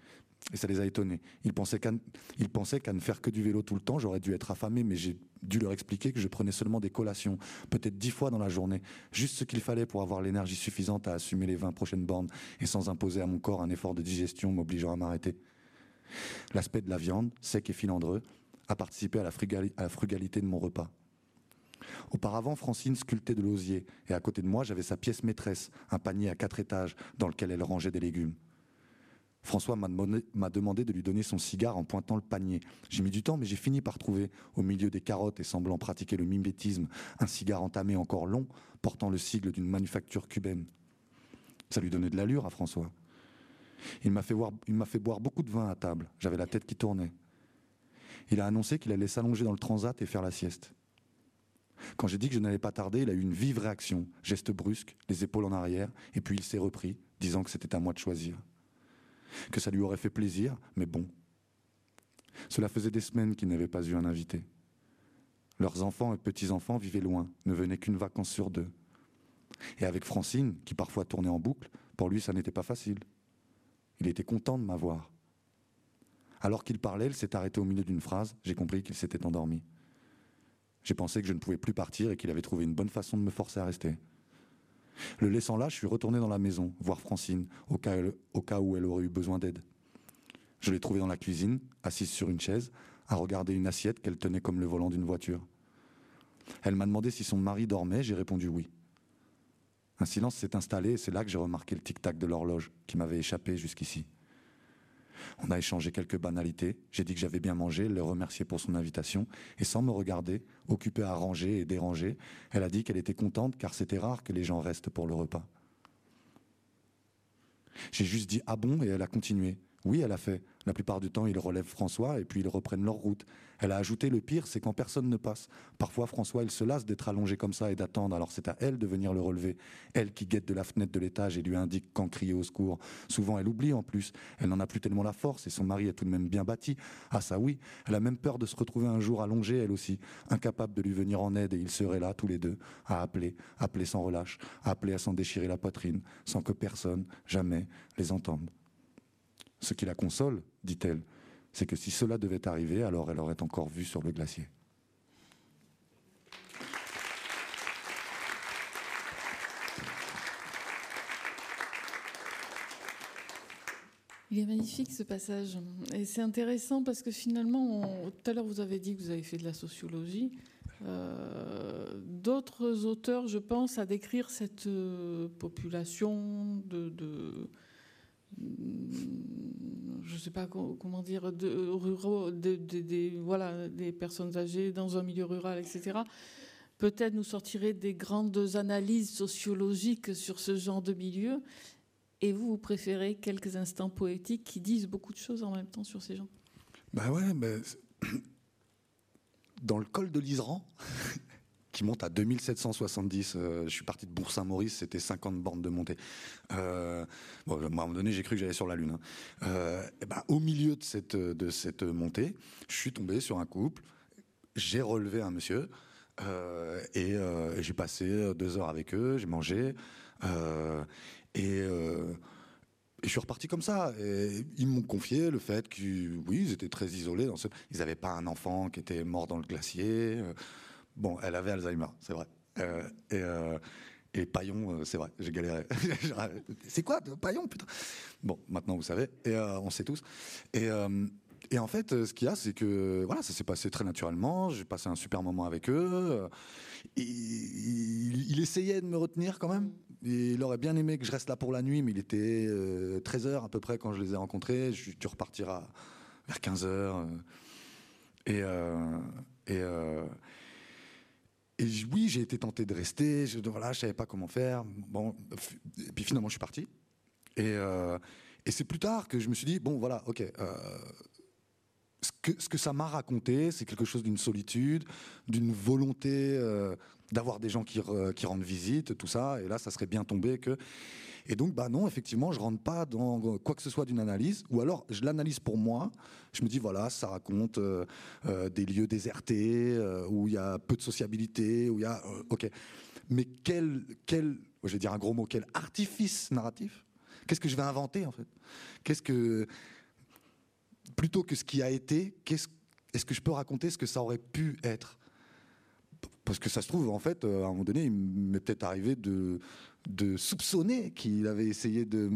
Et ça les a étonnés. Ils pensaient qu'à ne faire que du vélo tout le temps, j'aurais dû être affamé, mais j'ai dû leur expliquer que je prenais seulement des collations, peut-être dix fois dans la journée, juste ce qu'il fallait pour avoir l'énergie suffisante à assumer les 20 prochaines bornes et sans imposer à mon corps un effort de digestion m'obligeant à m'arrêter. L'aspect de la viande, sec et filandreux, a participé à la, à la frugalité de mon repas. Auparavant, Francine sculptait de l'osier, et à côté de moi, j'avais sa pièce maîtresse, un panier à quatre étages, dans lequel elle rangeait des légumes. François m'a demandé de lui donner son cigare en pointant le panier. J'ai mis du temps, mais j'ai fini par trouver, au milieu des carottes et semblant pratiquer le mimétisme, un cigare entamé encore long, portant le sigle d'une manufacture cubaine. Ça lui donnait de l'allure à François. Il m'a fait, fait, boire beaucoup de vin à table. J'avais la tête qui tournait. Il a annoncé qu'il allait s'allonger dans le transat et faire la sieste. Quand j'ai dit que je n'allais pas tarder, il a eu une vive réaction, geste brusque, les épaules en arrière, et puis il s'est repris, disant que c'était à moi de choisir. Que ça lui aurait fait plaisir, mais bon. Cela faisait des semaines qu'il n'avait pas eu un invité. Leurs enfants et petits-enfants vivaient loin, ne venaient qu'une vacance sur deux. Et avec Francine, qui parfois tournait en boucle, pour lui ça n'était pas facile. Il était content de m'avoir. Alors qu'il parlait, il s'est arrêté au milieu d'une phrase, j'ai compris qu'il s'était endormi. J'ai pensé que je ne pouvais plus partir et qu'il avait trouvé une bonne façon de me forcer à rester. Le laissant là, je suis retourné dans la maison, voir Francine, au cas, au cas où elle aurait eu besoin d'aide. Je l'ai trouvée dans la cuisine, assise sur une chaise, à regarder une assiette qu'elle tenait comme le volant d'une voiture. Elle m'a demandé si son mari dormait, j'ai répondu oui. Un silence s'est installé et c'est là que j'ai remarqué le tic-tac de l'horloge qui m'avait échappé jusqu'ici. On a échangé quelques banalités. J'ai dit que j'avais bien mangé, le remercié pour son invitation. Et sans me regarder, occupée à ranger et déranger, elle a dit qu'elle était contente car c'était rare que les gens restent pour le repas. J'ai juste dit ah bon? et elle a continué. Oui, elle a fait. La plupart du temps, ils relèvent François et puis ils reprennent leur route. Elle a ajouté le pire, c'est quand personne ne passe. Parfois, François, il se lasse d'être allongé comme ça et d'attendre, alors c'est à elle de venir le relever. Elle qui guette de la fenêtre de l'étage et lui indique quand crier au secours. Souvent, elle oublie en plus. Elle n'en a plus tellement la force et son mari est tout de même bien bâti. Ah ça oui, elle a même peur de se retrouver un jour allongée, elle aussi, incapable de lui venir en aide et ils seraient là tous les deux, à appeler, appeler sans relâche, appeler à s'en déchirer la poitrine, sans que personne, jamais, les entende. Ce qui la console, dit-elle, c'est que si cela devait arriver, alors elle aurait encore vu sur le glacier. Il est magnifique ce passage. Et c'est intéressant parce que finalement, tout à l'heure vous avez dit que vous avez fait de la sociologie. Euh, d'autres auteurs, je pense, à décrire cette euh, population de, je ne sais pas comment dire, de, ruraux, des voilà, des personnes âgées dans un milieu rural, etc. Peut-être nous sortirait des grandes analyses sociologiques sur ce genre de milieu. Et vous, vous préférez quelques instants poétiques qui disent beaucoup de choses en même temps sur ces gens? Ben ouais, mais dans le col de l'Isran, qui monte à 2770. je suis parti de Bourg-Saint-Maurice, c'était 50 bornes de montée. bon, à un moment donné, j'ai cru que j'allais sur la Lune. Hein. et ben, au milieu de cette, de cette montée, je suis tombé sur un couple, j'ai relevé un monsieur. et j'ai passé deux heures avec eux, j'ai mangé. et je suis reparti comme ça. Ils m'ont confié le fait que, oui, ils étaient très isolés. Ils n'avaient pas un enfant qui était mort dans le glacier. Euh, bon, elle avait Alzheimer, c'est vrai. Euh, et, euh, et, Paillon, c'est vrai, j'ai galéré. c'est quoi, Paillon, putain? Bon, maintenant vous savez, et on sait tous. Et, et en fait, ce qu'il y a, c'est que voilà, ça s'est passé très naturellement. J'ai passé un super moment avec eux. il, essayait de me retenir quand même il aurait bien aimé que je reste là pour la nuit, mais il était 13h euh, à peu près quand je les ai rencontrés. Je dû repartir à, vers 15h. Euh, et, euh, et, et oui, j'ai été tenté de rester. Je, voilà, savais pas comment faire. Et puis finalement, je suis parti. Et, et c'est plus tard que je me suis dit bon, voilà, ok. ce que, ce que ça m'a raconté, c'est quelque chose d'une solitude, d'une volonté d'avoir des gens qui, qui, rendent visite, tout ça. Et là, ça serait bien tombé que. Et donc, bah non, effectivement, je rentre pas dans quoi que ce soit d'une analyse, ou alors je l'analyse pour moi. Je me dis voilà, ça raconte euh, euh, des lieux désertés euh, où il y a peu de sociabilité, où il y a ok. Mais quel quel, je vais dire un gros mot, quel artifice narratif? Qu'est-ce que je vais inventer en fait? Qu'est-ce que plutôt que ce qui a été, est-ce que je peux raconter ce que ça aurait pu être? Parce que ça se trouve, en fait, à un moment donné, il m'est peut-être arrivé de, de soupçonner qu'il avait essayé de,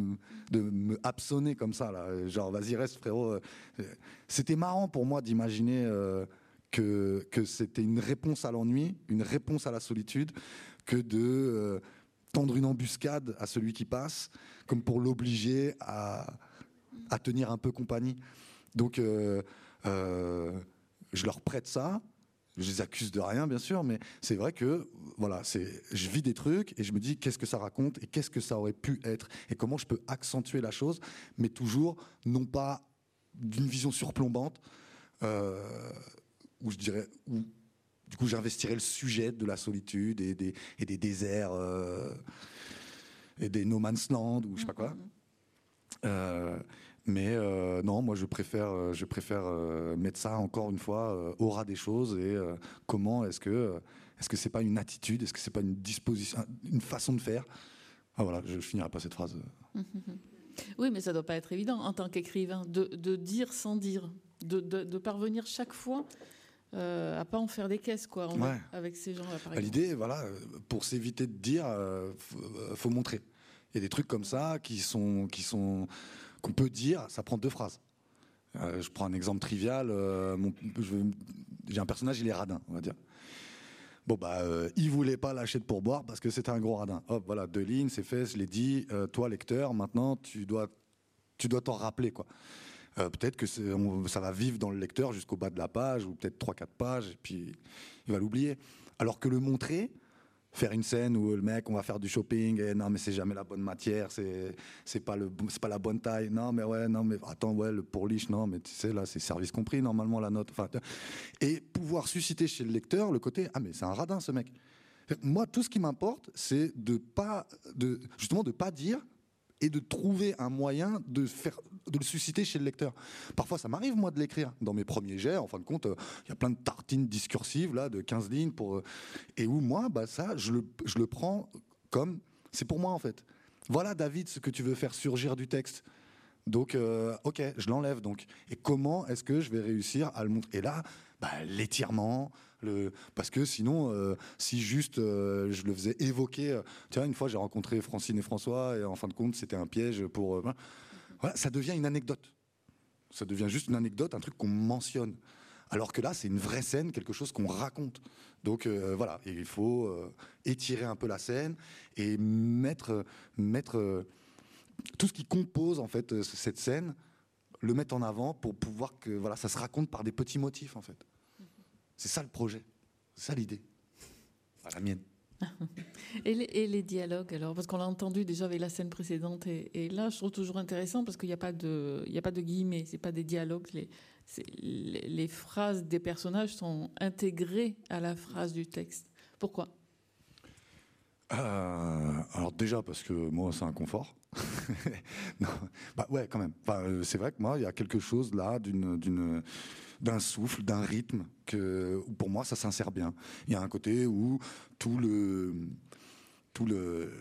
me absonner comme ça. Là. Genre, vas-y, reste, frérot. C'était marrant pour moi d'imaginer euh, que, que c'était une réponse à l'ennui, une réponse à la solitude, que de euh, tendre une embuscade à celui qui passe, comme pour l'obliger à, à, tenir un peu compagnie. Donc, je leur prête ça je les accuse de rien, bien sûr, mais c'est vrai que voilà, c'est, je vis des trucs et je me dis qu'est-ce que ça raconte et qu'est-ce que ça aurait pu être et comment je peux accentuer la chose, mais toujours non pas d'une vision surplombante euh, où je dirais où du coup j'investirais le sujet de la solitude et des, et des déserts euh, et des no man's land ou je sais pas quoi. Mm-hmm. Euh, mais euh, non, moi je préfère, euh, je préfère euh, mettre ça encore une fois au ras des choses et comment est-ce que est-ce que c'est pas une attitude, est-ce que c'est pas une disposition, une façon de faire? Ah, voilà, je finirai pas cette phrase. Oui, mais ça doit pas être évident en tant qu'écrivain de, de, dire sans dire, de, de, parvenir chaque fois euh, à pas en faire des caisses quoi avec ces gens-là. Bah, l'idée, voilà, pour s'éviter de dire, faut, faut montrer. Il y a des trucs comme ça qui sont qui sont qu'on peut dire, ça prend deux phrases. Euh, je prends un exemple trivial. Euh, j'ai un personnage, il est radin, on va dire. Bon bah, euh, il voulait pas lâcher de pourboire parce que c'était un gros radin. Hop, voilà, deux lignes, c'est fait, je l'ai dit. toi, lecteur, maintenant, tu dois, tu dois t'en rappeler quoi. peut-être que ça va vivre dans le lecteur jusqu'au bas de la page ou peut-être trois, quatre pages et puis il va l'oublier. Alors que le montrer, faire une scène où le mec, on va faire du shopping, et non, mais c'est jamais la bonne matière, c'est, pas pas la bonne taille, non, mais ouais, non, mais attends, ouais, le pourliche, non, mais tu sais, là, c'est service compris, normalement, la note, enfin, et pouvoir susciter chez le lecteur le côté, ah, mais c'est un radin, ce mec. Moi, tout ce qui m'importe, c'est de pas, de, justement, de pas dire, et de trouver un moyen de faire de le susciter chez le lecteur. Parfois, ça m'arrive moi de l'écrire dans mes premiers jets. En fin de compte, euh, il y a plein de tartines discursives là de 15 lignes pour euh, et où moi, bah ça, je le, je le prends comme c'est pour moi en fait. Voilà David, ce que tu veux faire surgir du texte. Donc, euh, ok, je l'enlève. Donc, et comment est-ce que je vais réussir à le montrer? Et là, bah, l'étirement, parce que sinon, euh, si juste euh, je le faisais évoquer, euh, tiens, une fois j'ai rencontré Francine et François, et en fin de compte, c'était un piège pour. voilà, ça devient une anecdote. Ça devient juste une anecdote, un truc qu'on mentionne. Alors que là, c'est une vraie scène, quelque chose qu'on raconte. Donc voilà, il faut étirer un peu la scène et mettre, mettre tout ce qui compose en fait cette scène, le mettre en avant pour pouvoir que voilà, ça se raconte par des petits motifs en fait. C'est ça le projet, c'est ça l'idée. la mienne. et, les, dialogues alors? Parce qu'on l'a entendu déjà avec la scène précédente et, là je trouve toujours intéressant parce qu'il n'y a, pas de, il y a pas de guillemets, c'est pas des dialogues. Les, les, les, phrases des personnages sont intégrées à la phrase du texte Pourquoi? Euh, alors déjà parce que moi c'est un confort. non, bah ouais quand même. Euh, c'est vrai que moi il y a quelque chose là d'une d'un souffle, d'un rythme que pour moi ça s'insère bien. Il y a un côté où tout le tout le,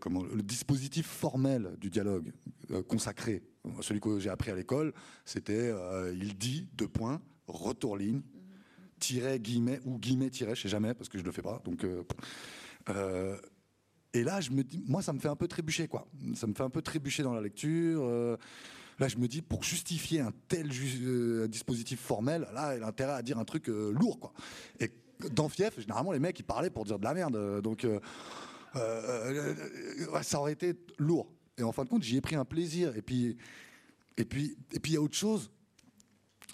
comment le dispositif formel du dialogue euh, consacré, celui que j'ai appris à l'école, c'était il dit deux points retour ligne tiret guillemets ou guillemets tiret, je sais jamais parce que je le fais pas. Donc euh, et là, je me dis, moi, ça me fait un peu trébucher, quoi. Ça me fait un peu trébucher dans la lecture. Euh, là, je me dis, pour justifier un tel euh, dispositif formel, là, il a intérêt à dire un truc lourd, quoi. Et dans Fief, généralement, les mecs, ils parlaient pour dire de la merde. Donc, ça aurait été lourd. Et en fin de compte, j'y ai pris un plaisir. Et puis, et puis, et puis, il y a autre chose.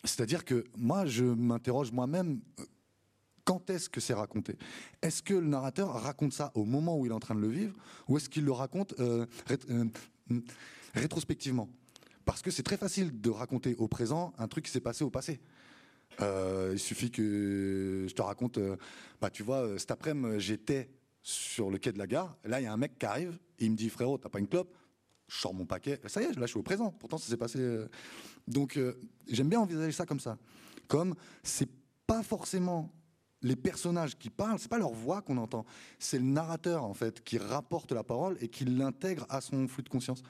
C'est-à-dire que moi, je m'interroge moi-même quand est-ce que c'est raconté? Est-ce que le narrateur raconte ça au moment où il est en train de le vivre? Ou est-ce qu'il le raconte euh, euh, rétrospectivement? Parce que c'est très facile de raconter au présent un truc qui s'est passé au passé. Euh, il suffit que je te raconte, bah tu vois, cet après-midi j'étais sur le quai de la gare, là il y a un mec qui arrive, il me dit frérot, t'as pas une clope? Je sors mon paquet, ça y est, là je suis au présent, pourtant ça s'est passé. Donc j'aime bien envisager ça comme ça. Comme c'est pas forcément les personnages qui parlent, c'est pas leur voix qu'on entend, c'est le narrateur en fait qui rapporte la parole et qui l'intègre à son flux de conscience.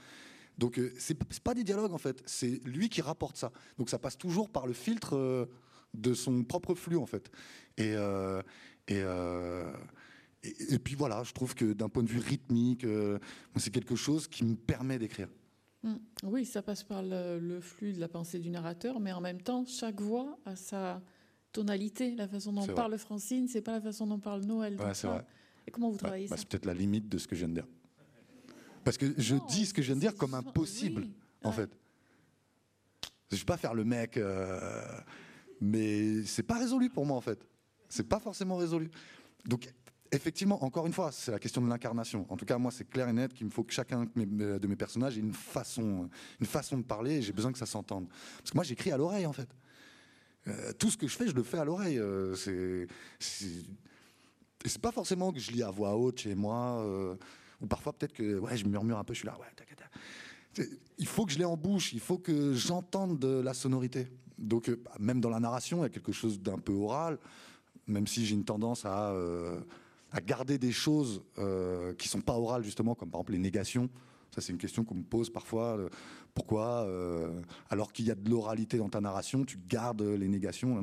Donc euh, c'est pas des dialogues en fait, c'est lui qui rapporte ça. Donc ça passe toujours par le filtre euh, de son propre flux en fait. Et euh, et, et, puis voilà, je trouve que d'un point de vue rythmique, c'est quelque chose qui me permet d'écrire. Mmh. Oui, ça passe par le, le, flux de la pensée du narrateur, mais en même temps, chaque voix a sa tonalité, la façon dont parle Francine, c'est pas la façon dont parle Noël. c'est vrai. Et comment vous travaillez bah, ça C'est peut-être la limite de ce que je viens de dire. Parce que je dis ce que je viens de dire comme impossible, en fait. Je vais pas faire le mec, euh, mais c'est pas résolu pour moi, en fait. C'est pas forcément résolu. Donc, effectivement, encore une fois, c'est la question de l'incarnation. En tout cas, moi, c'est clair et net qu'il me faut que chacun de mes, personnages ait une façon, une façon de parler et j'ai besoin que ça s'entende. Parce que moi, j'écris à l'oreille, en fait. Euh, tout ce que je fais, je le fais à l'oreille. Euh, c'est, c'est pas forcément que je lis à voix haute chez moi, euh, ou parfois peut-être que ouais, je murmure un peu, je suis là, ouais, Il faut que je l'ai en bouche, il faut que j'entende la sonorité. Donc, bah, même dans la narration, il y a quelque chose d'un peu oral, même si j'ai une tendance à, à garder des choses qui sont pas orales, justement, comme par exemple les négations. Ça, c'est une question qu'on me pose parfois. Euh, pourquoi, euh, alors qu'il y a de l'oralité dans ta narration, tu gardes les négations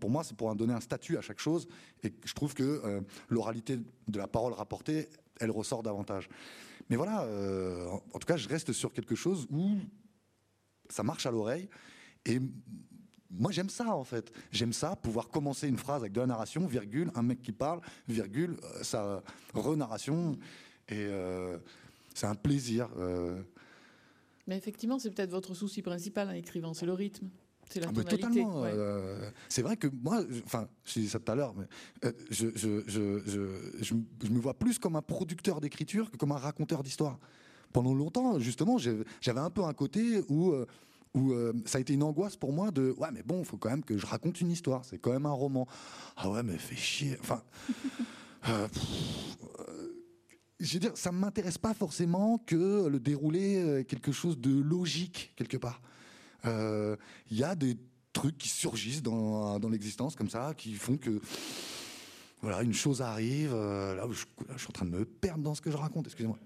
Pour moi, c'est pour donner un statut à chaque chose. Et je trouve que euh, l'oralité de la parole rapportée, elle ressort davantage. Mais voilà, en tout cas, je reste sur quelque chose où ça marche à l'oreille. Et moi, j'aime ça, en fait. J'aime ça, pouvoir commencer une phrase avec de la narration, virgule, un mec qui parle, virgule, sa renarration. Et c'est un plaisir. Euh. Mais effectivement, c'est peut-être votre souci principal en écrivant, c'est le rythme. C'est la ah, tonalité. Euh, c'est vrai que moi, enfin, je dit ça tout à l'heure, mais euh, je, je, je, je, me vois plus comme un producteur d'écriture que comme un raconteur d'histoire. Pendant longtemps, justement, j'avais un peu un côté où où ça a été une angoisse pour moi de ouais mais bon il faut quand même que je raconte une histoire c'est quand même un roman ah ouais mais fais chier enfin je veux dire, ça ne m'intéresse pas forcément que le déroulé quelque chose de logique quelque part. Il euh, y a des trucs qui surgissent dans, dans l'existence comme ça, qui font que voilà, une chose arrive. Euh, là, je, je, suis en train de me perdre dans ce que je raconte. Excusez-moi.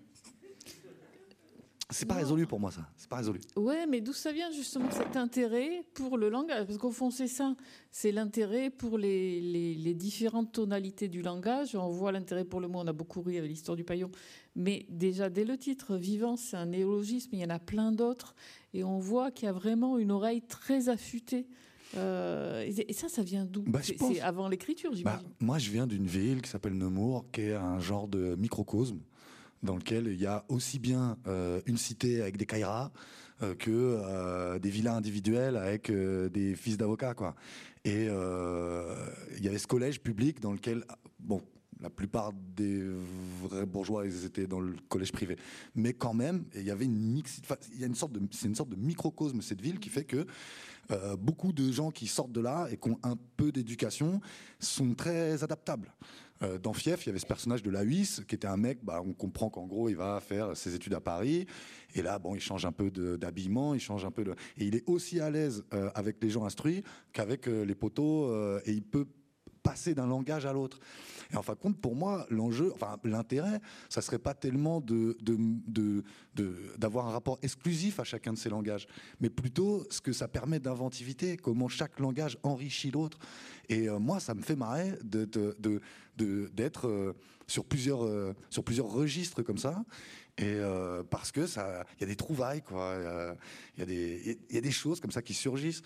C'est pas résolu pour moi, ça. C'est pas résolu. Ouais, mais d'où ça vient justement cet intérêt pour le langage? Parce qu'au fond, c'est ça. C'est l'intérêt pour les, les, différentes tonalités du langage. On voit l'intérêt pour le mot. On a beaucoup ri avec l'histoire du paillon. Mais déjà, dès le titre, vivant, c'est un néologisme. Il y en a plein d'autres. Et on voit qu'il y a vraiment une oreille très affûtée. Euh, et ça, ça vient d'où? Bah, C'est avant l'écriture, j'imagine. Bah, moi, je viens d'une ville qui s'appelle Nemours, qui est un genre de microcosme dans lequel il y a aussi bien euh, une cité avec des kairas euh, que euh, des villas individuelles avec des fils d'avocats, quoi. Et il y avait ce collège public dans lequel, bon, la plupart des vrais bourgeois, ils étaient dans le collège privé. Mais quand même, il y avait une mix, il y a une sorte de, c'est une sorte de microcosme cette ville qui fait que beaucoup de gens qui sortent de là et qui ont un peu d'éducation sont très adaptables. Euh, dans Fief, il y avait ce personnage de Lahuis, qui était un mec, bah, on comprend qu'en gros, il va faire ses études à Paris. Et là, bon, il change un peu d'habillement, il change un peu de... Et il est aussi à l'aise euh, avec les gens instruits qu'avec euh, les poteaux, et il peut passer d'un langage à l'autre. Et en fin de compte, pour moi, l'enjeu, enfin l'intérêt, ça serait pas tellement de, d'avoir un rapport exclusif à chacun de ces langages, mais plutôt ce que ça permet d'inventivité, comment chaque langage enrichit l'autre. Et euh, moi, ça me fait marrer d'être euh, sur plusieurs euh, sur plusieurs registres comme ça. Et parce que ça, il y a des trouvailles, quoi. Il y a des choses comme ça qui surgissent.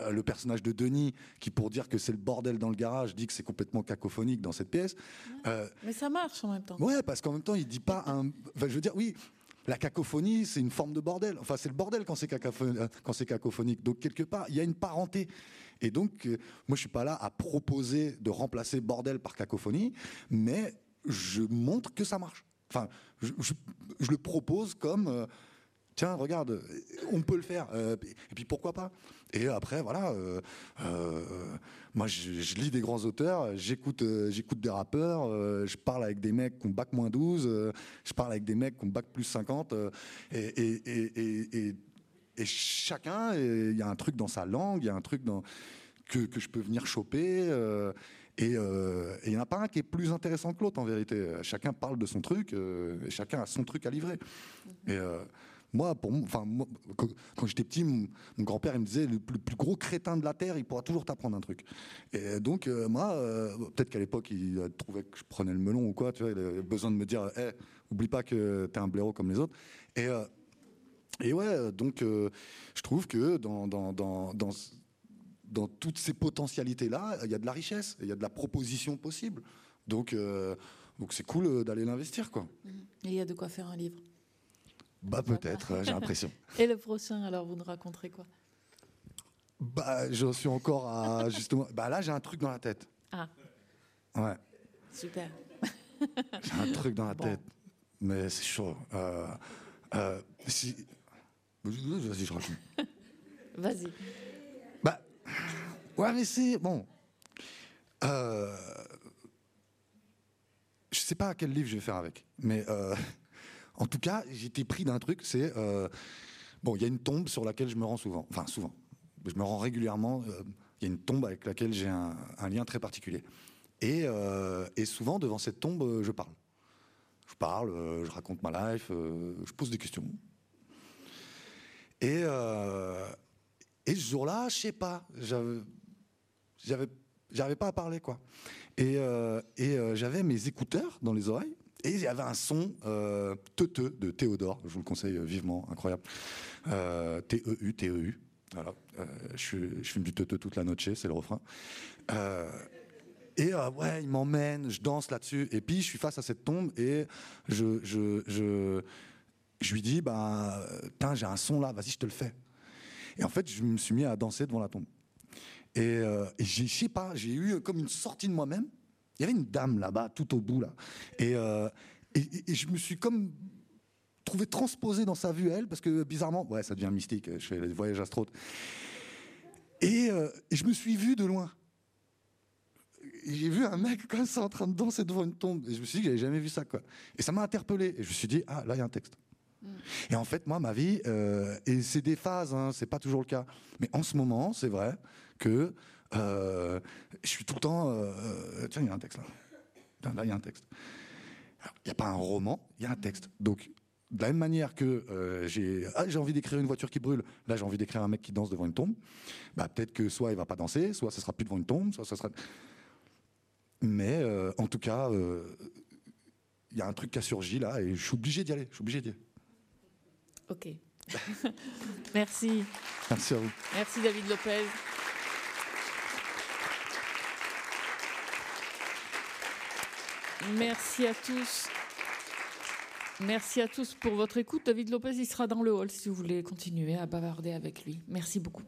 Euh, le personnage de Denis, qui pour dire que c'est le bordel dans le garage, dit que c'est complètement cacophonique dans cette pièce. Euh, mais ça marche en même temps. Ouais, parce qu'en même temps, il dit pas un. Enfin, je veux dire, oui, la cacophonie, c'est une forme de bordel. Enfin, c'est le bordel quand c'est euh, cacophonique. Donc quelque part, il y a une parenté. Et donc, moi, je suis pas là à proposer de remplacer bordel par cacophonie, mais je montre que ça marche. Enfin, je, je le propose comme tiens, regarde, on peut le faire. Euh, et puis pourquoi pas? Et après, voilà, euh, euh, moi je, lis des grands auteurs, j'écoute, des rappeurs, je parle avec des mecs qui ont bac moins 12, je parle avec des mecs qui ont bac plus 50, et, chacun, il y a un truc dans sa langue, il y a un truc dans, que, je peux venir choper. Et il n'y en a pas un qui est plus intéressant que l'autre en vérité. Chacun parle de son truc, et chacun a son truc à livrer. Et moi, pour enfin, quand j'étais petit, mon, grand-père il me disait le plus, gros crétin de la terre, il pourra toujours t'apprendre un truc. Et donc euh, moi, euh, peut-être qu'à l'époque il trouvait que je prenais le melon ou quoi, tu vois, il avait besoin de me dire, eh, oublie pas que t'es un blaireau comme les autres. Et euh, et ouais, donc je trouve que dans dans, dans, dans dans toutes ces potentialités-là, il y a de la richesse, il y a de la proposition possible. Donc, donc c'est cool d'aller l'investir, quoi. Et il y a de quoi faire un livre. Bah peut-être, j'ai l'impression. Et le prochain, alors vous nous raconterez quoi? Bah je suis encore à justement. Bah là j'ai un truc dans la tête. Ah. Ouais. Super. j'ai un truc dans la tête, mais c'est chaud. Euh, euh, si. Vas-y, je raconte. Vas-y. Bah ouais, mais c'est bon. Euh, je sais pas quel livre je vais faire avec, mais. Euh, en tout cas, j'étais pris d'un truc, c'est euh, bon, il y a une tombe sur laquelle je me rends souvent, enfin souvent, je me rends régulièrement. Euh, il y a une tombe avec laquelle j'ai un, lien très particulier, euh, et, souvent devant cette tombe, je parle. Je parle, je raconte ma life, je pose des questions. Et, et ce jour-là, je sais pas, j'avais, j'avais pas à parler quoi. Et, et j'avais mes écouteurs dans les oreilles et il y avait un son euh, teuteux de Théodore, je vous le conseille vivement, incroyable. Euh, T-E-U, T-E-U. Voilà. Euh, je, je fume du teuteux toute la noche, c'est le refrain. Euh, et euh, ouais, il m'emmène, je danse là-dessus. Et puis je suis face à cette tombe et je, je, je, je lui dis, bah, j'ai un son là, vas-y, je te le fais. Et en fait, je me suis mis à danser devant la tombe. Et, et je sais pas, j'ai eu comme une sortie de moi-même. Il y avait une dame là-bas, tout au bout, là. Euh, et, et, je me suis comme trouvé transposé dans sa vue, elle, parce que bizarrement, ouais, ça devient mystique, je fais les voyages astronautes. Et, euh, et je me suis vu de loin. J'ai vu un mec comme ça en train de danser devant une tombe. Et je me suis dit que j'avais jamais vu ça, quoi. Et ça m'a interpellé. Et je me suis dit, ah, là, il y a un texte. Mm. Et en fait, moi, ma vie, euh, et c'est des phases, hein, c'est pas toujours le cas. Mais en ce moment, c'est vrai que je suis tout le temps. Euh, euh, tiens, il y a un texte là. Là, il y a un texte. Il n'y a pas un roman, il y a un texte. Donc, de la même manière que j'ai ah, j'ai envie d'écrire une voiture qui brûle, là j'ai envie d'écrire un mec qui danse devant une tombe. Bah, peut-être que soit il va pas danser, soit ce sera plus devant une tombe, soit ce sera. Mais en tout cas, il y a un truc qui a surgi là et je suis obligé d'y aller. Je suis obligé d'y aller. Ok. Merci. Merci à vous. Merci David Lopez. Merci à tous. Merci à tous pour votre écoute. David Lopez, il sera dans le hall si vous voulez continuer à bavarder avec lui. Merci beaucoup.